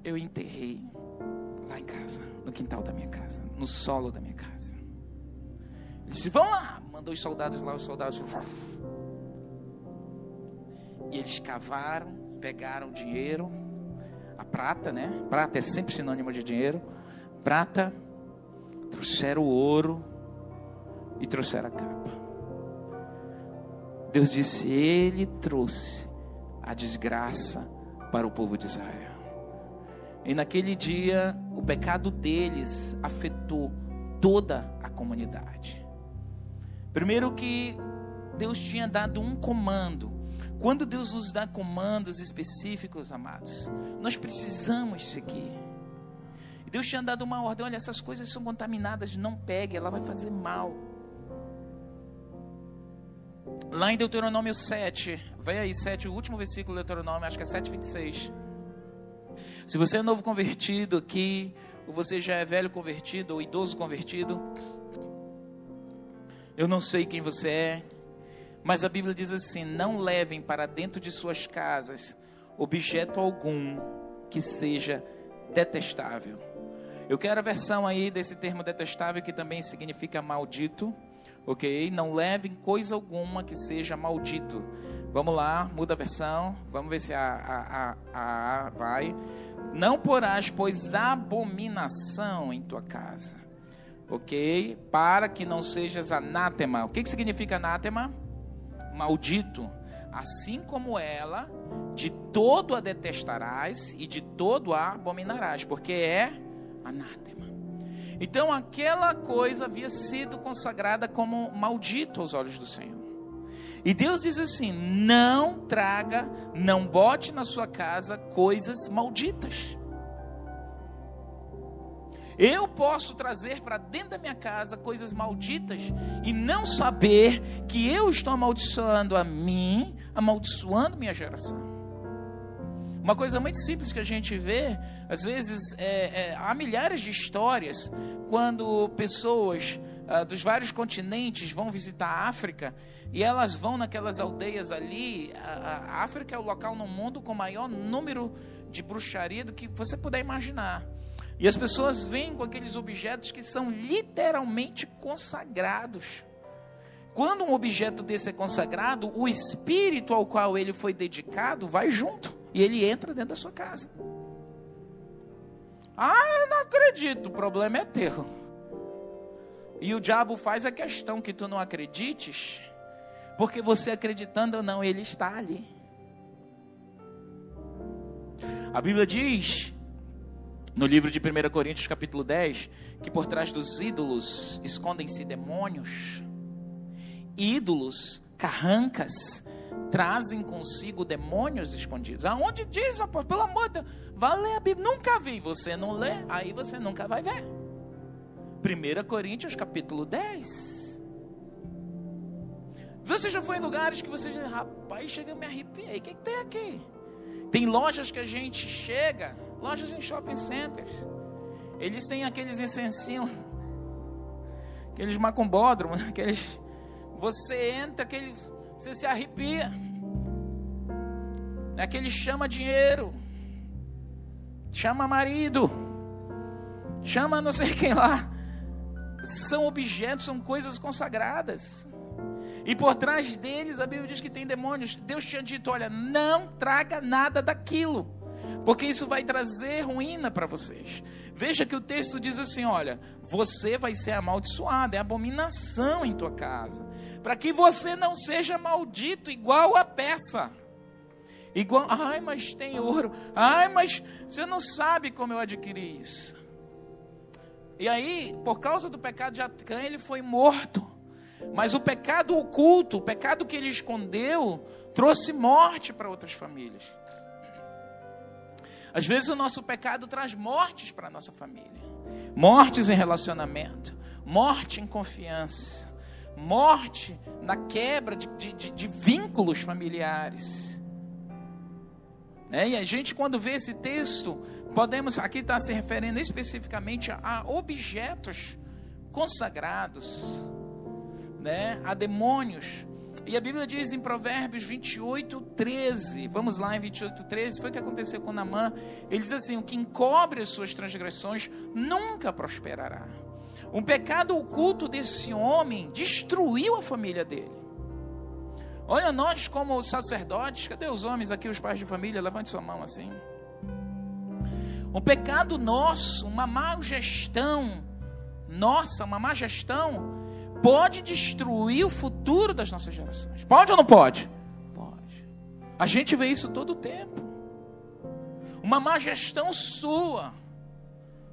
Eu enterrei lá em casa, no quintal da minha casa, no solo da minha casa. Ele disse: Vão lá. Mandou os soldados lá, os soldados. E eles cavaram, pegaram dinheiro, a prata, né? Prata é sempre sinônimo de dinheiro. Prata, trouxeram o ouro e trouxeram a capa. Deus disse: Ele trouxe a desgraça para o povo de Israel. E naquele dia, o pecado deles afetou toda a comunidade. Primeiro que Deus tinha dado um comando. Quando Deus nos dá comandos específicos, amados, nós precisamos seguir. Deus tinha dado uma ordem: olha, essas coisas são contaminadas, não pegue, ela vai fazer mal. Lá em Deuteronômio 7, vai aí, 7, o último versículo do Deuteronômio, acho que é 7, 26. Se você é novo convertido aqui, ou você já é velho convertido, ou idoso convertido, eu não sei quem você é, mas a Bíblia diz assim: não levem para dentro de suas casas objeto algum que seja detestável. Eu quero a versão aí desse termo detestável que também significa maldito, ok? Não levem coisa alguma que seja maldito. Vamos lá, muda a versão. Vamos ver se a, a, a, a vai. Não porás, pois, abominação em tua casa. Ok? Para que não sejas anátema. O que, que significa anátema? Maldito. Assim como ela, de todo a detestarás e de todo a abominarás, porque é anátema. Então aquela coisa havia sido consagrada como maldito aos olhos do Senhor. E Deus diz assim: não traga, não bote na sua casa coisas malditas. Eu posso trazer para dentro da minha casa coisas malditas e não saber que eu estou amaldiçoando a mim, amaldiçoando minha geração. Uma coisa muito simples que a gente vê, às vezes, é, é, há milhares de histórias quando pessoas uh, dos vários continentes vão visitar a África e elas vão naquelas aldeias ali. A, a África é o local no mundo com maior número de bruxaria do que você puder imaginar. E as pessoas vêm com aqueles objetos que são literalmente consagrados. Quando um objeto desse é consagrado, o espírito ao qual ele foi dedicado vai junto e ele entra dentro da sua casa. Ah, eu não acredito, o problema é teu. E o diabo faz a questão que tu não acredites, porque você acreditando ou não, ele está ali. A Bíblia diz, no livro de 1 Coríntios, capítulo 10, que por trás dos ídolos escondem-se demônios. Ídolos, carrancas, trazem consigo demônios escondidos. Aonde diz, apóstolo, pelo amor de Deus, vá ler a Bíblia. Nunca vi, você não lê, aí você nunca vai ver. 1 Coríntios capítulo 10. Você já foi em lugares que você já, rapaz, chega a me arrepiei. O que, que tem aqui? Tem lojas que a gente chega, lojas em shopping centers. Eles têm aqueles incensinhos, aqueles macumbódromos, aqueles. Você entra, aquele, você se arrepia. É aquele chama dinheiro, chama marido, chama não sei quem lá. São objetos, são coisas consagradas. E por trás deles, a Bíblia diz que tem demônios. Deus tinha dito: olha, não traga nada daquilo, porque isso vai trazer ruína para vocês. Veja que o texto diz assim: olha, você vai ser amaldiçoado, é abominação em tua casa, para que você não seja maldito igual a peça. Igual, ai, mas tem ouro, ai, mas você não sabe como eu adquiri isso. E aí, por causa do pecado de Acã, ele foi morto. Mas o pecado oculto, o pecado que ele escondeu, trouxe morte para outras famílias. Às vezes o nosso pecado traz mortes para a nossa família. Mortes em relacionamento, morte em confiança, morte na quebra de, de, de vínculos familiares. É, e a gente, quando vê esse texto, podemos, aqui está se referindo especificamente a objetos consagrados né, a demônios. E a Bíblia diz em Provérbios 28, 13, vamos lá em 28, 13, foi o que aconteceu com Namã. Ele diz assim: O que encobre as suas transgressões nunca prosperará. Um pecado oculto desse homem destruiu a família dele. Olha, nós, como sacerdotes, cadê os homens aqui, os pais de família? Levante sua mão assim. Um pecado nosso, uma má gestão, nossa, uma má gestão, pode destruir o futuro das nossas gerações. Pode ou não pode? Pode. A gente vê isso todo o tempo. Uma má gestão sua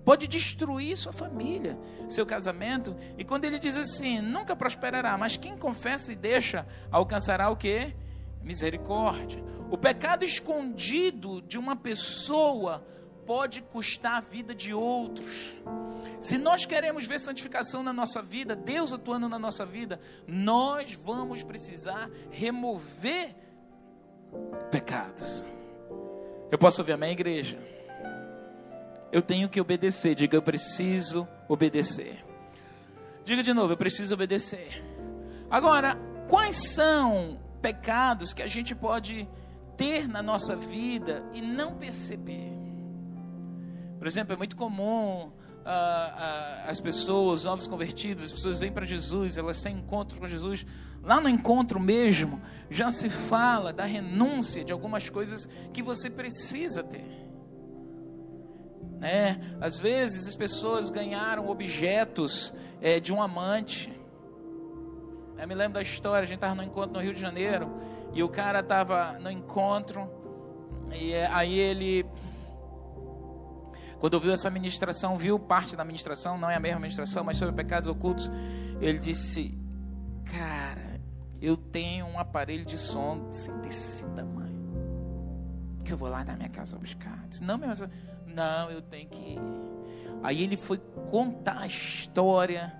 pode destruir sua família, seu casamento. E quando ele diz assim, nunca prosperará, mas quem confessa e deixa alcançará o que? Misericórdia. O pecado escondido de uma pessoa pode custar a vida de outros. Se nós queremos ver santificação na nossa vida, Deus atuando na nossa vida, nós vamos precisar remover pecados. Eu posso ouvir amém, igreja? Eu tenho que obedecer. Diga, eu preciso obedecer. Diga de novo, eu preciso obedecer. Agora, quais são pecados que a gente pode ter na nossa vida e não perceber? Por exemplo, é muito comum ah, ah, as pessoas, novos convertidos, as pessoas vêm para Jesus, elas têm encontro com Jesus. Lá no encontro mesmo, já se fala da renúncia de algumas coisas que você precisa ter. Né? Às vezes as pessoas ganharam objetos é, de um amante. Eu me lembro da história, a gente estava no encontro no Rio de Janeiro e o cara estava no encontro e é, aí ele quando ouviu essa ministração, viu parte da ministração, não é a mesma ministração, mas sobre pecados ocultos, ele disse: Cara, eu tenho um aparelho de som desse tamanho. Que eu vou lá na minha casa buscar. disse, não, meu não, eu tenho que ir. Aí ele foi contar a história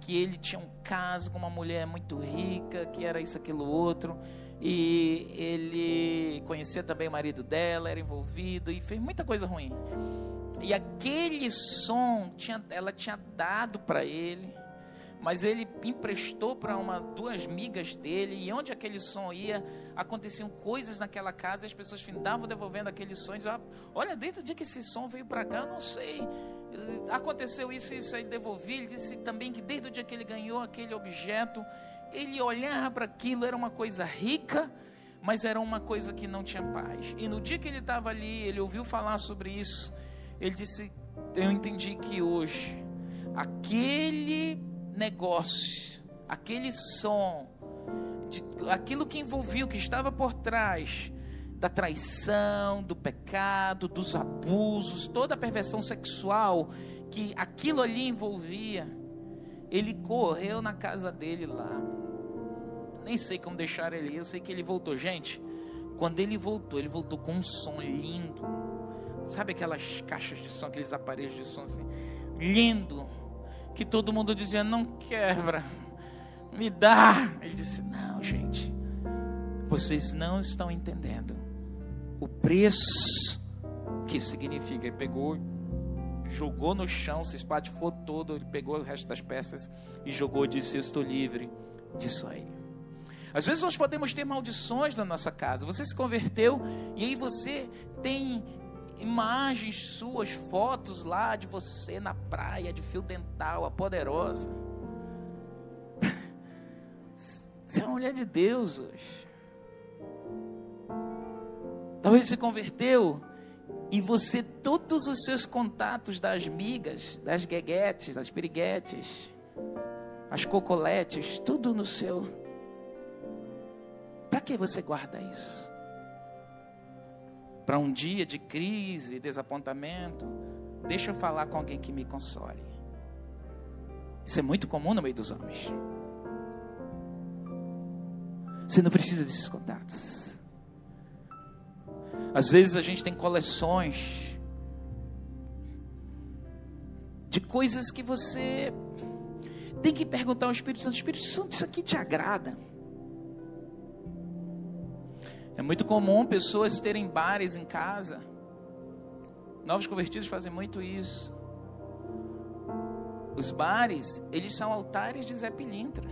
que ele tinha um caso com uma mulher muito rica, que era isso, aquilo, outro. E ele conhecia também o marido dela, era envolvido e fez muita coisa ruim. E aquele som tinha, ela tinha dado para ele, mas ele emprestou para uma duas migas dele. E onde aquele som ia, aconteciam coisas naquela casa. E as pessoas findavam devolvendo aquele som. E diziam, Olha, desde o dia que esse som veio para cá, eu não sei. Aconteceu isso e isso aí devolvi. Ele disse também que desde o dia que ele ganhou aquele objeto, ele olhava para aquilo, era uma coisa rica mas era uma coisa que não tinha paz. E no dia que ele estava ali, ele ouviu falar sobre isso. Ele disse: Eu entendi que hoje, aquele negócio, aquele som, de, aquilo que envolvia, o que estava por trás da traição, do pecado, dos abusos, toda a perversão sexual que aquilo ali envolvia, ele correu na casa dele lá. Nem sei como deixar ele, eu sei que ele voltou. Gente, quando ele voltou, ele voltou com um som lindo Sabe aquelas caixas de som, aqueles aparelhos de som assim, lindo, que todo mundo dizia: não quebra, Me dá. Ele disse: Não, gente, vocês não estão entendendo o preço que significa. Ele pegou, jogou no chão, se espatifou todo, ele pegou o resto das peças e jogou e disse: estou livre disso aí. Às vezes nós podemos ter maldições na nossa casa. Você se converteu e aí você tem imagens suas, fotos lá de você na praia de fio dental, a poderosa. Você é uma mulher de Deus hoje. Talvez se converteu e você, todos os seus contatos das migas, das gueguetes, das piriguetes, as cocoletes, tudo no seu. Para que você guarda isso? Para um dia de crise, desapontamento, deixa eu falar com alguém que me console. Isso é muito comum no meio dos homens. Você não precisa desses contatos. Às vezes a gente tem coleções de coisas que você tem que perguntar ao Espírito Santo: Espírito Santo, isso aqui te agrada? É muito comum pessoas terem bares em casa. Novos convertidos fazem muito isso. Os bares, eles são altares de Zé Pilintra.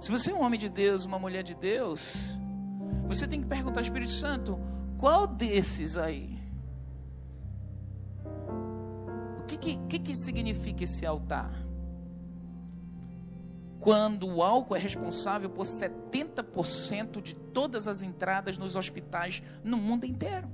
Se você é um homem de Deus, uma mulher de Deus, você tem que perguntar ao Espírito Santo: qual desses aí? O que, que, que, que significa esse altar? Quando o álcool é responsável por 70% de todas as entradas nos hospitais no mundo inteiro.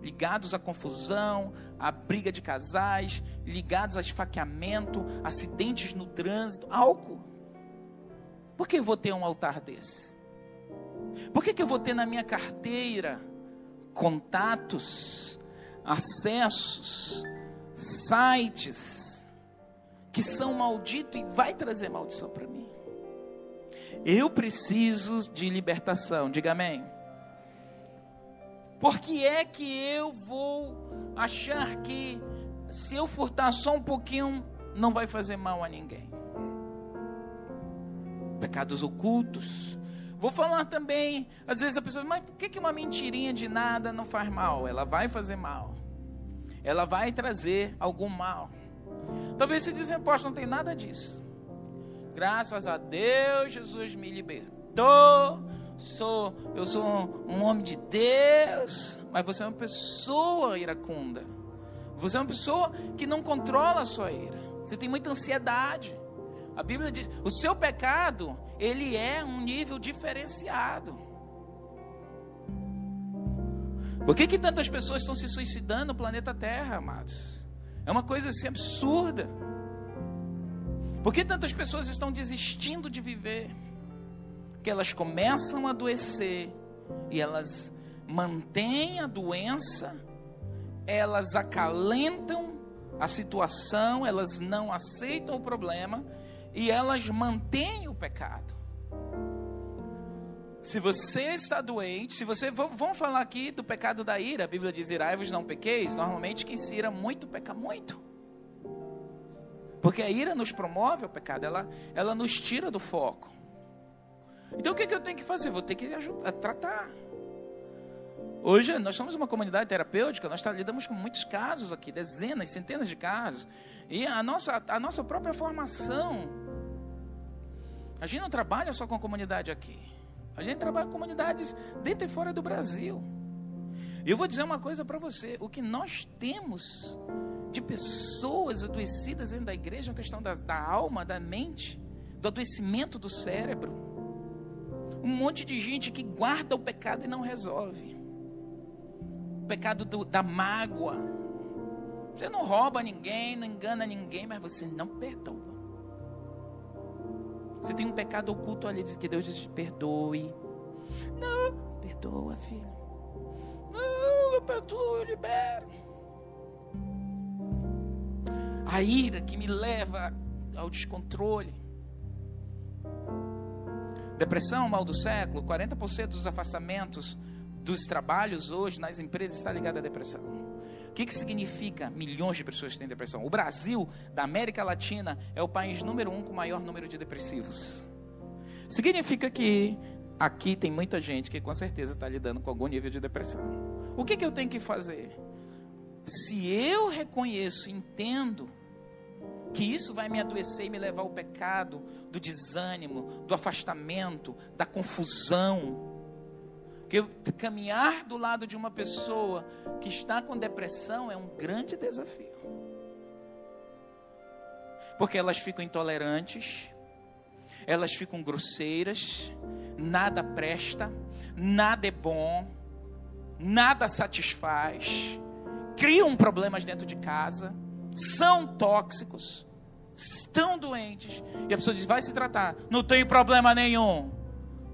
ligados à confusão, à briga de casais, ligados a esfaqueamento, acidentes no trânsito, álcool. Por que eu vou ter um altar desse? Por que, que eu vou ter na minha carteira contatos, acessos, sites que são malditos e vai trazer maldição para mim? Eu preciso de libertação, diga amém. Por que é que eu vou achar que se eu furtar só um pouquinho não vai fazer mal a ninguém? Pecados ocultos. Vou falar também, às vezes a pessoa, mas por que, que uma mentirinha de nada não faz mal? Ela vai fazer mal. Ela vai trazer algum mal. Talvez você diz, apóstolo, não tem nada disso. Graças a Deus, Jesus me libertou sou, eu sou um homem de Deus, mas você é uma pessoa iracunda. Você é uma pessoa que não controla a sua ira. Você tem muita ansiedade. A Bíblia diz: o seu pecado, ele é um nível diferenciado. Por que, que tantas pessoas estão se suicidando no planeta Terra, amados? É uma coisa assim absurda. Por que tantas pessoas estão desistindo de viver? que elas começam a adoecer e elas mantêm a doença, elas acalentam a situação, elas não aceitam o problema e elas mantêm o pecado. Se você está doente, se você vamos falar aqui do pecado da ira, a Bíblia diz: "Irai-vos não pequeis". Normalmente quem se ira muito peca muito. Porque a ira nos promove o pecado, ela ela nos tira do foco. Então o que, é que eu tenho que fazer? Vou ter que ajudar, tratar. Hoje nós somos uma comunidade terapêutica, nós lidamos com muitos casos aqui, dezenas, centenas de casos. E a nossa, a nossa própria formação, a gente não trabalha só com a comunidade aqui. A gente trabalha com comunidades dentro e fora do Brasil. Eu vou dizer uma coisa para você: o que nós temos de pessoas adoecidas dentro da igreja, a questão da, da alma, da mente, do adoecimento do cérebro um monte de gente que guarda o pecado e não resolve. O pecado do, da mágoa. Você não rouba ninguém, não engana ninguém, mas você não perdoa. Você tem um pecado oculto ali, diz que Deus diz: perdoe. Não, perdoa, filho. Não, eu perdoo, eu libero. A ira que me leva ao descontrole. Depressão, mal do século, 40% dos afastamentos dos trabalhos hoje nas empresas está ligado à depressão. Que, que significa milhões de pessoas têm depressão? O Brasil, da América Latina, é o país número um com maior número de depressivos. Significa que aqui tem muita gente que com certeza está lidando com algum nível de depressão. O que, que eu tenho que fazer? Se eu reconheço, entendo que isso vai me adoecer e me levar ao pecado, do desânimo, do afastamento, da confusão, porque caminhar do lado de uma pessoa que está com depressão é um grande desafio. Porque elas ficam intolerantes, elas ficam grosseiras, nada presta, nada é bom, nada satisfaz, criam problemas dentro de casa, são tóxicos, estão doentes, e a pessoa diz: vai se tratar, não tem problema nenhum.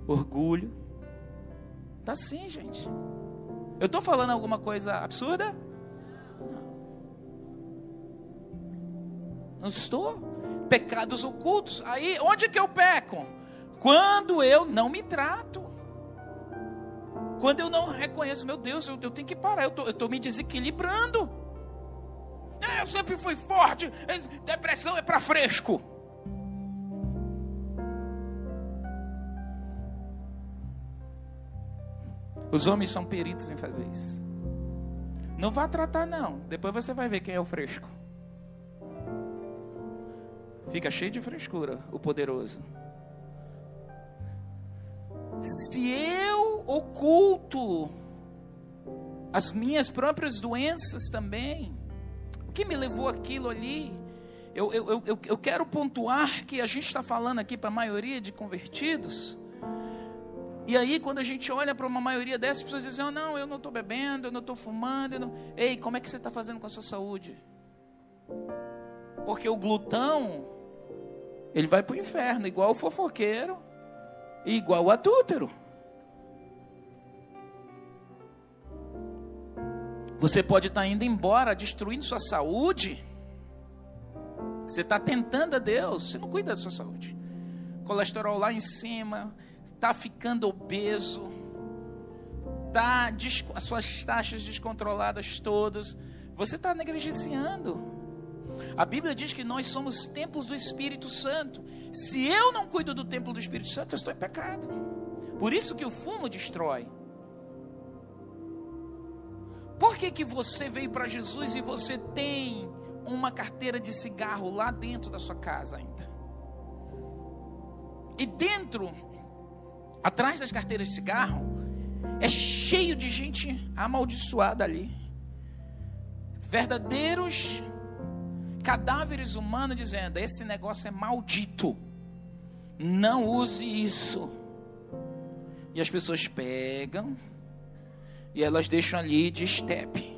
Orgulho, Tá assim, gente. Eu estou falando alguma coisa absurda? Não estou. Pecados ocultos. Aí, onde que eu peco? Quando eu não me trato. Quando eu não reconheço, meu Deus, eu, eu tenho que parar, eu estou me desequilibrando. Eu sempre fui forte. Depressão é para fresco. Os homens são peritos em fazer isso. Não vá tratar, não. Depois você vai ver quem é o fresco. Fica cheio de frescura, o poderoso. Se eu oculto as minhas próprias doenças também, o que me levou aquilo ali? Eu, eu, eu, eu quero pontuar que a gente está falando aqui para a maioria de convertidos e aí, quando a gente olha para uma maioria dessas pessoas, dizem: oh, Não, eu não estou bebendo, eu não estou fumando. Não... Ei, como é que você está fazendo com a sua saúde? Porque o glutão, ele vai para o inferno, igual o fofoqueiro e igual o adúltero. Você pode estar tá indo embora, destruindo sua saúde. Você está tentando a Deus, você não cuida da sua saúde. Colesterol lá em cima, está ficando obeso, tá as suas taxas descontroladas todas, você está negligenciando. A Bíblia diz que nós somos templos do Espírito Santo. Se eu não cuido do templo do Espírito Santo, eu estou em pecado. Por isso que o fumo destrói. Por que, que você veio para Jesus e você tem uma carteira de cigarro lá dentro da sua casa ainda? E dentro atrás das carteiras de cigarro, é cheio de gente amaldiçoada ali. Verdadeiros cadáveres humanos dizendo: esse negócio é maldito. Não use isso. E as pessoas pegam e elas deixam ali de estepe.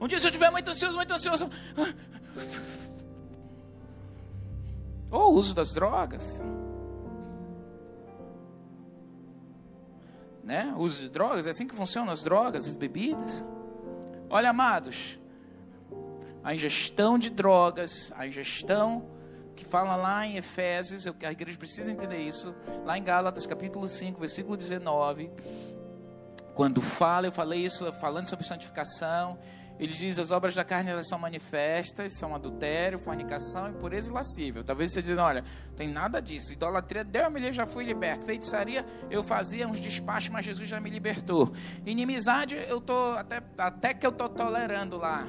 Um dia, se eu estiver muito ansioso, muito ansioso. Ou o uso das drogas. Né? Uso de drogas, é assim que funcionam as drogas, as bebidas. Olha, amados, a ingestão de drogas, a ingestão que fala lá em Efésios, a igreja precisa entender isso, lá em Gálatas capítulo 5, versículo 19, quando fala, eu falei isso falando sobre santificação, ele diz: as obras da carne elas são manifestas, são adultério, fornicação, impureza e lascível. Talvez você diga: olha, tem nada disso. Idolatria, Deus me já fui liberto. Feitiçaria, eu fazia uns despachos, mas Jesus já me libertou. Inimizade, eu tô até, até que eu tô tolerando lá.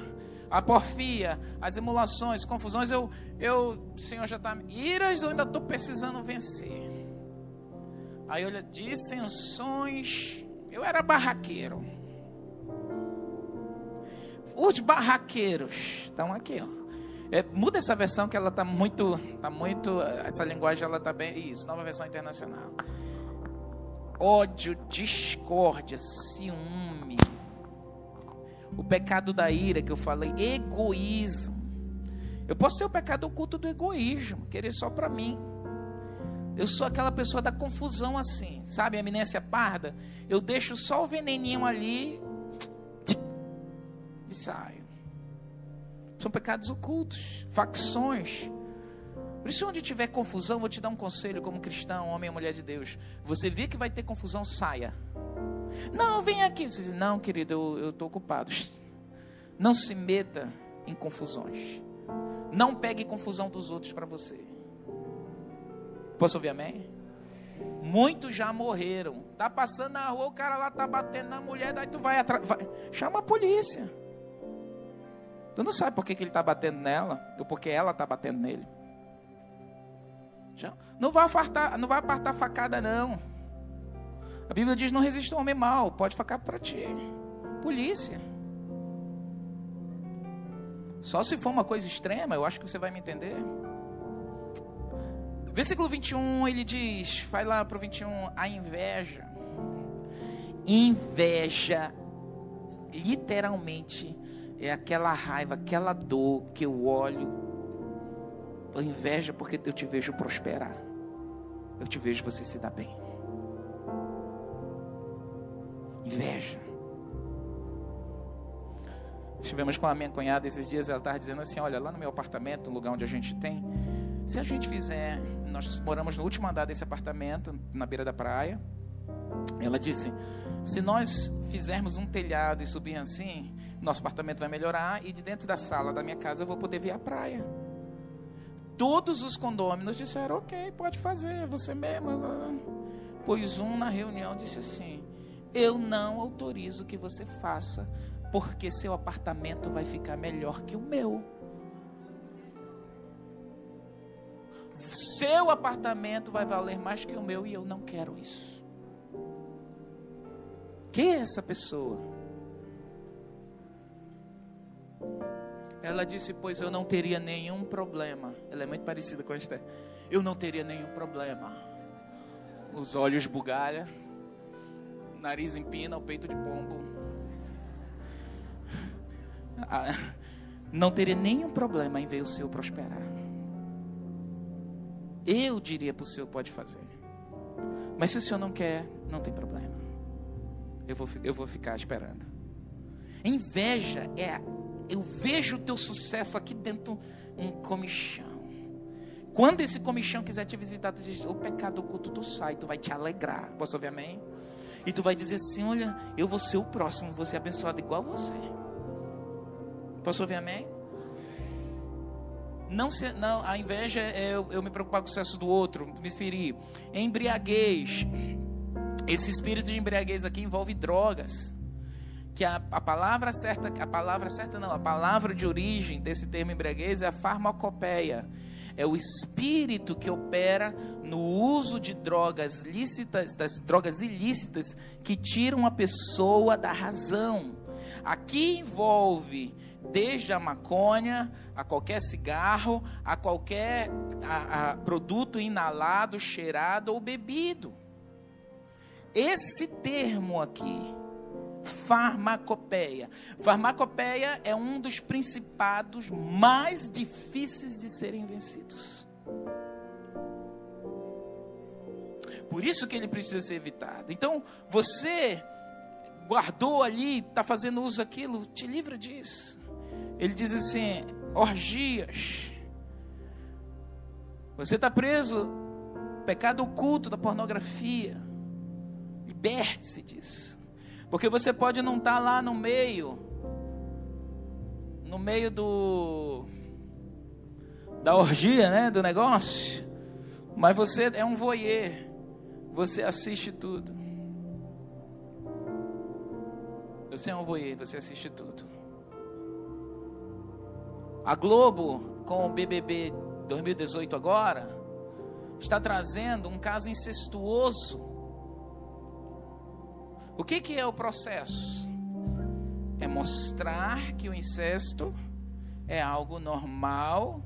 A porfia, as emulações, confusões, eu, eu, o Senhor já está. Iras, eu ainda estou precisando vencer. Aí olha, dissensões, eu era barraqueiro. Os barraqueiros estão aqui, ó. É, muda essa versão que ela está muito, tá muito, essa linguagem ela está bem, isso, nova versão internacional. Ódio, discórdia, ciúme, o pecado da ira que eu falei, egoísmo. Eu posso ter o pecado oculto do egoísmo, querer só para mim. Eu sou aquela pessoa da confusão assim, sabe? A eminência parda. Eu deixo só o veneninho ali e saio. São pecados ocultos, facções. Por isso, onde tiver confusão, vou te dar um conselho como cristão, homem ou mulher de Deus. Você vê que vai ter confusão, saia. Não, vem aqui. Você diz, não, querido, eu estou ocupado. Não se meta em confusões. Não pegue confusão dos outros para você. Posso ouvir amém? Muitos já morreram. Tá passando na rua, o cara lá tá batendo na mulher, daí tu vai atrás. Chama a polícia. Tu não sabe por que, que ele está batendo nela, ou porque ela está batendo nele. Não vai apartar, não vai apartar facada, não. A Bíblia diz: não resista ao homem mal, pode facar para ti. Polícia. Só se for uma coisa extrema, eu acho que você vai me entender. Versículo 21, ele diz, vai lá para o 21, a inveja. Inveja, literalmente, é aquela raiva, aquela dor que eu olho, a inveja porque eu te vejo prosperar, eu te vejo você se dar bem. Inveja. Estivemos com a minha cunhada esses dias, ela estava dizendo assim: Olha, lá no meu apartamento, no lugar onde a gente tem, se a gente fizer, nós moramos no último andar desse apartamento, na beira da praia. Ela disse: Se nós fizermos um telhado e subir assim, nosso apartamento vai melhorar e de dentro da sala da minha casa eu vou poder ver a praia. Todos os condôminos disseram: Ok, pode fazer, você mesmo. Pois um na reunião disse assim: Eu não autorizo que você faça porque seu apartamento vai ficar melhor que o meu. Seu apartamento vai valer mais que o meu e eu não quero isso. Quem é essa pessoa? Ela disse: Pois eu não teria nenhum problema. Ela é muito parecida com a Esther. Eu não teria nenhum problema. Os olhos bugalha, nariz empina, o peito de pombo. Ah, não teria nenhum problema em ver o seu prosperar. Eu diria para o senhor: pode fazer. Mas se o senhor não quer, não tem problema. Eu vou, eu vou ficar esperando. Inveja é. Eu vejo o teu sucesso aqui dentro um comichão. Quando esse comichão quiser te visitar, tu diz: O pecado oculto, tu sai, tu vai te alegrar. Posso ouvir amém? E tu vai dizer assim: Olha, eu vou ser o próximo, vou ser abençoado igual você. Posso ouvir amém? Não, se, não a inveja é eu, eu me preocupar com o sucesso do outro, me ferir. Embriaguez. Esse espírito de embriaguez aqui envolve drogas. Que a, a palavra certa, a palavra certa não, a palavra de origem desse termo embriaguez é a farmacopeia. É o espírito que opera no uso de drogas lícitas, das drogas ilícitas que tiram a pessoa da razão. Aqui envolve desde a maconha, a qualquer cigarro, a qualquer a, a produto inalado, cheirado ou bebido. Esse termo aqui, farmacopeia. Farmacopeia é um dos principados mais difíceis de serem vencidos. Por isso que ele precisa ser evitado. Então, você guardou ali, está fazendo uso daquilo, te livra disso. Ele diz assim: orgias. Você está preso, pecado oculto da pornografia. Liberte-se disso. Porque você pode não estar tá lá no meio, no meio do da orgia, né, do negócio, mas você é um voyeur. Você assiste tudo. Você é um voyeur, você assiste tudo. A Globo, com o BBB 2018 agora, está trazendo um caso incestuoso. O que, que é o processo? É mostrar que o incesto é algo normal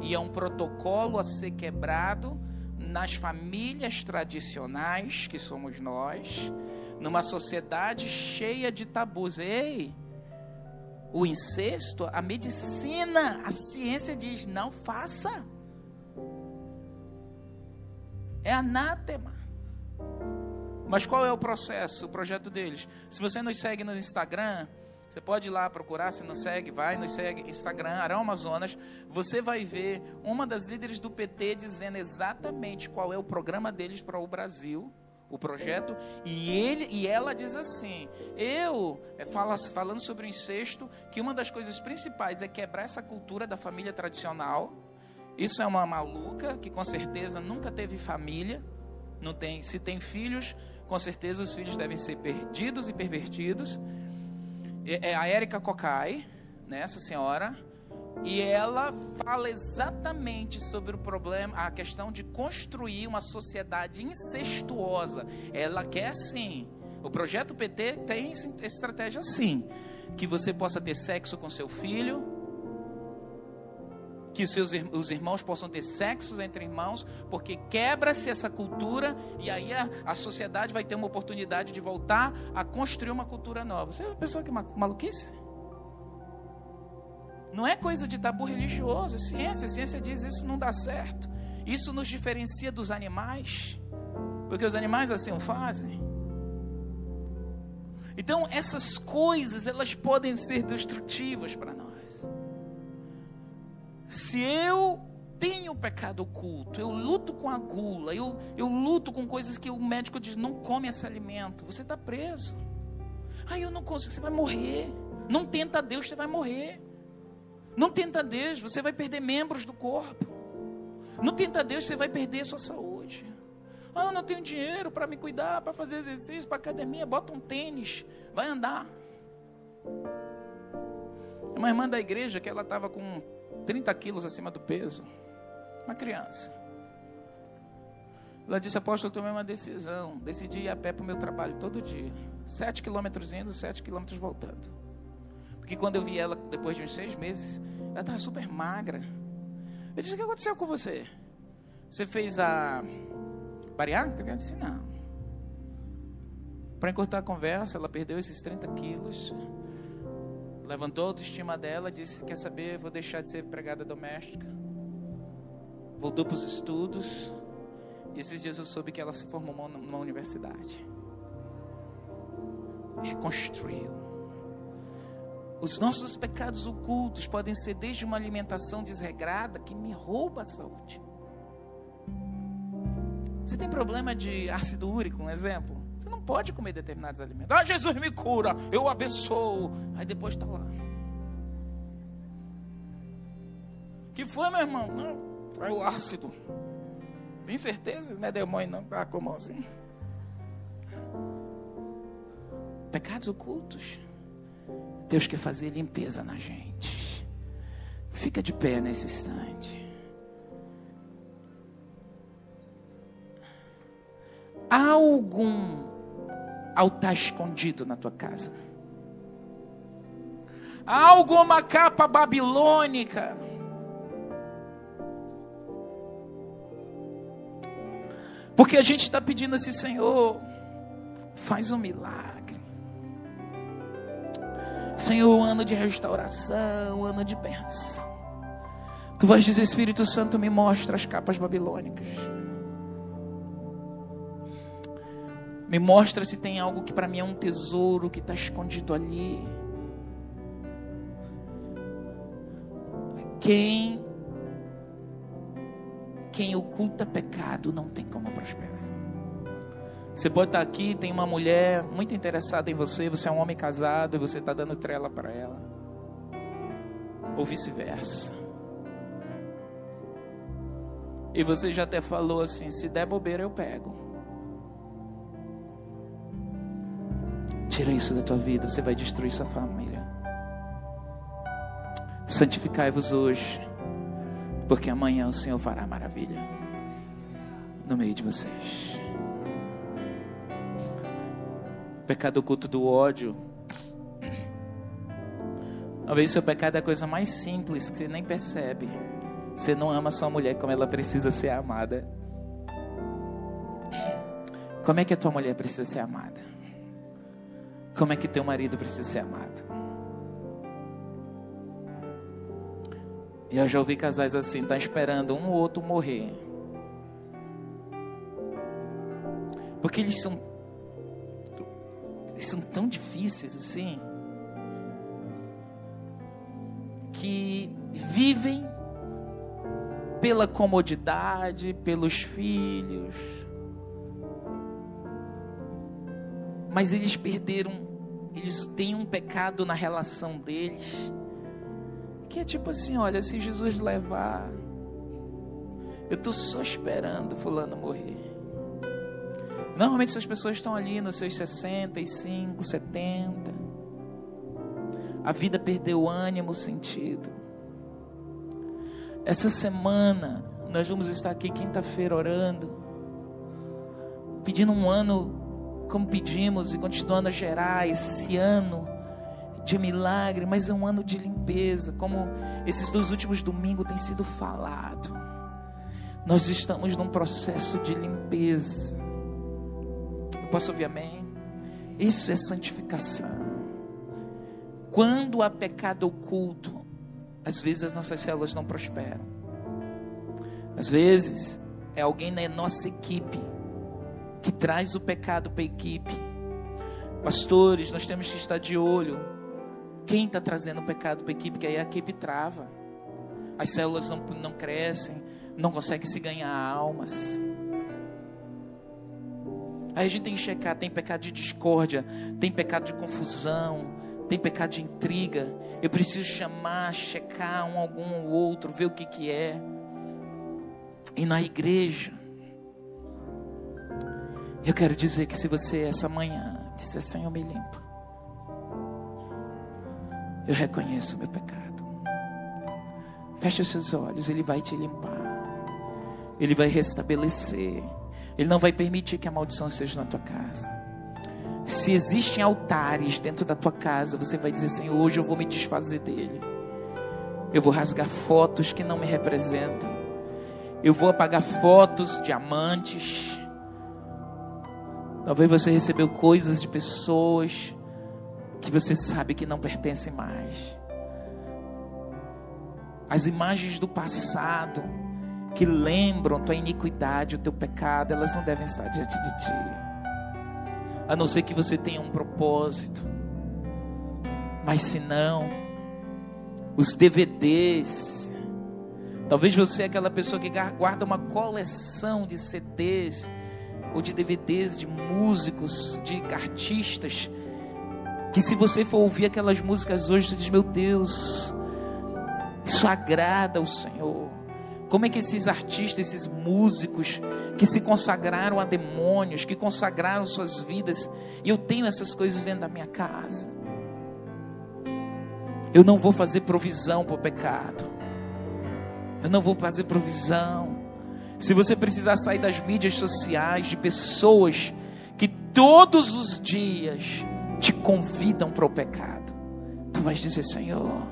e é um protocolo a ser quebrado nas famílias tradicionais, que somos nós, numa sociedade cheia de tabus. Ei, o incesto, a medicina, a ciência diz: não faça. É anátema. Mas qual é o processo, o projeto deles? Se você nos segue no Instagram, você pode ir lá procurar, se não segue, vai, nos segue, Instagram, Arão Amazonas. Você vai ver uma das líderes do PT dizendo exatamente qual é o programa deles para o Brasil, o projeto e ele e ela diz assim: eu é, fala, falando sobre o incesto que uma das coisas principais é quebrar essa cultura da família tradicional. Isso é uma maluca que com certeza nunca teve família, não tem, se tem filhos, com certeza os filhos devem ser perdidos e pervertidos. É, a Érica Cocai, né, essa senhora, e ela fala exatamente sobre o problema, a questão de construir uma sociedade incestuosa. Ela quer sim. O projeto PT tem estratégia sim, que você possa ter sexo com seu filho, que seus, os irmãos possam ter sexos entre irmãos, porque quebra-se essa cultura e aí a, a sociedade vai ter uma oportunidade de voltar a construir uma cultura nova. Você pensou que maluquice? Não é coisa de tabu religioso, é ciência. A ciência diz isso não dá certo. Isso nos diferencia dos animais, porque os animais assim o fazem. Então, essas coisas, elas podem ser destrutivas para nós. Se eu tenho pecado oculto, eu luto com a gula, eu, eu luto com coisas que o médico diz, não come esse alimento, você está preso. Aí eu não consigo, você vai morrer. Não tenta Deus, você vai morrer. Não tenta Deus, você vai perder membros do corpo. Não tenta Deus, você vai perder a sua saúde. Ah, não tenho dinheiro para me cuidar, para fazer exercício, para academia. Bota um tênis, vai andar. Uma irmã da igreja que ela estava com 30 quilos acima do peso. Uma criança. Ela disse, apóstolo, eu tomei uma decisão. Decidi ir a pé para o meu trabalho todo dia. Sete quilômetros indo, sete quilômetros voltando. Porque quando eu vi ela depois de uns seis meses, ela estava super magra. Eu disse: O que aconteceu com você? Você fez a bariátrica? Eu disse: Não. Para encurtar a conversa, ela perdeu esses 30 quilos. Levantou a autoestima dela, disse: Quer saber? Vou deixar de ser empregada doméstica. Voltou para os estudos. E esses dias eu soube que ela se formou numa universidade. Reconstruiu os nossos pecados ocultos podem ser desde uma alimentação desregrada que me rouba a saúde. Você tem problema de ácido úrico, um exemplo? Você não pode comer determinados alimentos. Ah, Jesus me cura, eu abençoo. Aí depois está lá. que foi, meu irmão? Não, foi o ácido. Tem certeza? Não é demônio, não. Ah, como assim? Pecados ocultos. Deus quer fazer limpeza na gente. Fica de pé nesse instante. Algum altar escondido na tua casa? Há alguma capa babilônica? Porque a gente está pedindo assim, Senhor, faz um milagre. Senhor, um ano de restauração, um ano de bênção. Tu vais dizer, Espírito Santo, me mostra as capas babilônicas. Me mostra se tem algo que para mim é um tesouro que está escondido ali. Quem quem oculta pecado não tem como prosperar. Você pode estar aqui, tem uma mulher muito interessada em você, você é um homem casado e você está dando trela para ela. Ou vice-versa. E você já até falou assim: se der bobeira, eu pego. Tira isso da tua vida, você vai destruir sua família. Santificai-vos hoje, porque amanhã o Senhor fará maravilha no meio de vocês. Pecado oculto do ódio. Talvez seu pecado é a coisa mais simples que você nem percebe. Você não ama sua mulher como ela precisa ser amada. Como é que a tua mulher precisa ser amada? Como é que teu marido precisa ser amado? E eu já ouvi casais assim, tá esperando um ou outro morrer. Porque eles são são tão difíceis assim que vivem pela comodidade, pelos filhos. Mas eles perderam, eles têm um pecado na relação deles, que é tipo assim: olha, se Jesus levar, eu estou só esperando Fulano morrer. Normalmente essas pessoas estão ali nos seus 65, 70. A vida perdeu ânimo, sentido. Essa semana nós vamos estar aqui quinta-feira orando, pedindo um ano, como pedimos, e continuando a gerar esse ano de milagre, mas é um ano de limpeza, como esses dois últimos domingos tem sido falado. Nós estamos num processo de limpeza. Eu posso ouvir amém? Isso é santificação. Quando há pecado oculto, às vezes as nossas células não prosperam. Às vezes é alguém na nossa equipe que traz o pecado para a equipe. Pastores, nós temos que estar de olho. Quem está trazendo o pecado para a equipe? Que aí a equipe trava. As células não, não crescem, não conseguem se ganhar almas. Aí a gente tem que checar: tem pecado de discórdia, tem pecado de confusão, tem pecado de intriga. Eu preciso chamar, checar um algum ou outro, ver o que, que é. E na igreja, eu quero dizer que se você essa manhã disser Senhor me limpa, eu reconheço o meu pecado. Feche os seus olhos, Ele vai te limpar, Ele vai restabelecer. Ele não vai permitir que a maldição esteja na tua casa. Se existem altares dentro da tua casa, você vai dizer: Senhor, hoje eu vou me desfazer dele. Eu vou rasgar fotos que não me representam. Eu vou apagar fotos de amantes. Talvez você recebeu coisas de pessoas que você sabe que não pertencem mais. As imagens do passado que lembram tua iniquidade, o teu pecado, elas não devem estar diante de ti. A não ser que você tenha um propósito. Mas se não, os DVDs, talvez você é aquela pessoa que guarda uma coleção de CDs ou de DVDs de músicos, de artistas, que se você for ouvir aquelas músicas hoje, você diz: Meu Deus, isso agrada ao Senhor. Como é que esses artistas, esses músicos que se consagraram a demônios, que consagraram suas vidas, e eu tenho essas coisas dentro da minha casa. Eu não vou fazer provisão para o pecado. Eu não vou fazer provisão. Se você precisar sair das mídias sociais, de pessoas que todos os dias te convidam para o pecado, tu vais dizer: Senhor,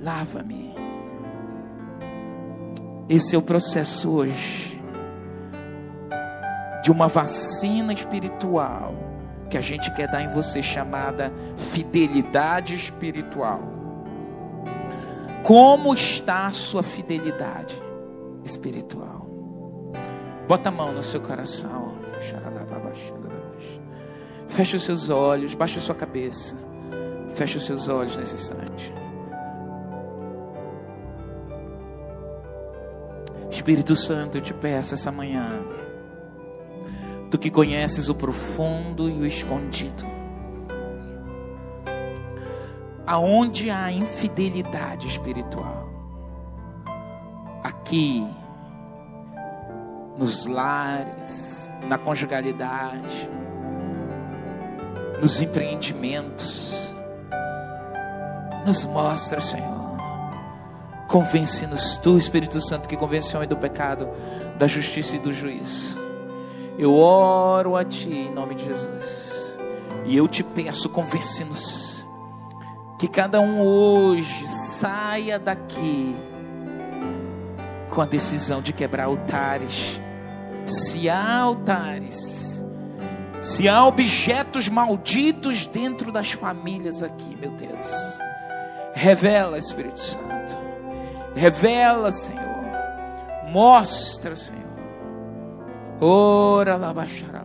lava-me esse é o processo hoje de uma vacina espiritual que a gente quer dar em você chamada fidelidade espiritual. Como está a sua fidelidade espiritual? Bota a mão no seu coração. Feche os seus olhos, baixe a sua cabeça. Feche os seus olhos nesse instante. Espírito Santo, eu te peço essa manhã, tu que conheces o profundo e o escondido, aonde há infidelidade espiritual, aqui, nos lares, na conjugalidade, nos empreendimentos, nos mostra, Senhor Convence-nos, tu, Espírito Santo, que convence o homem do pecado, da justiça e do juízo. Eu oro a Ti em nome de Jesus. E eu te peço, convence-nos. Que cada um hoje saia daqui com a decisão de quebrar altares. Se há altares, se há objetos malditos dentro das famílias aqui, meu Deus, revela, Espírito Santo Revela, Senhor. Mostra, Senhor. Ora lá, baixará.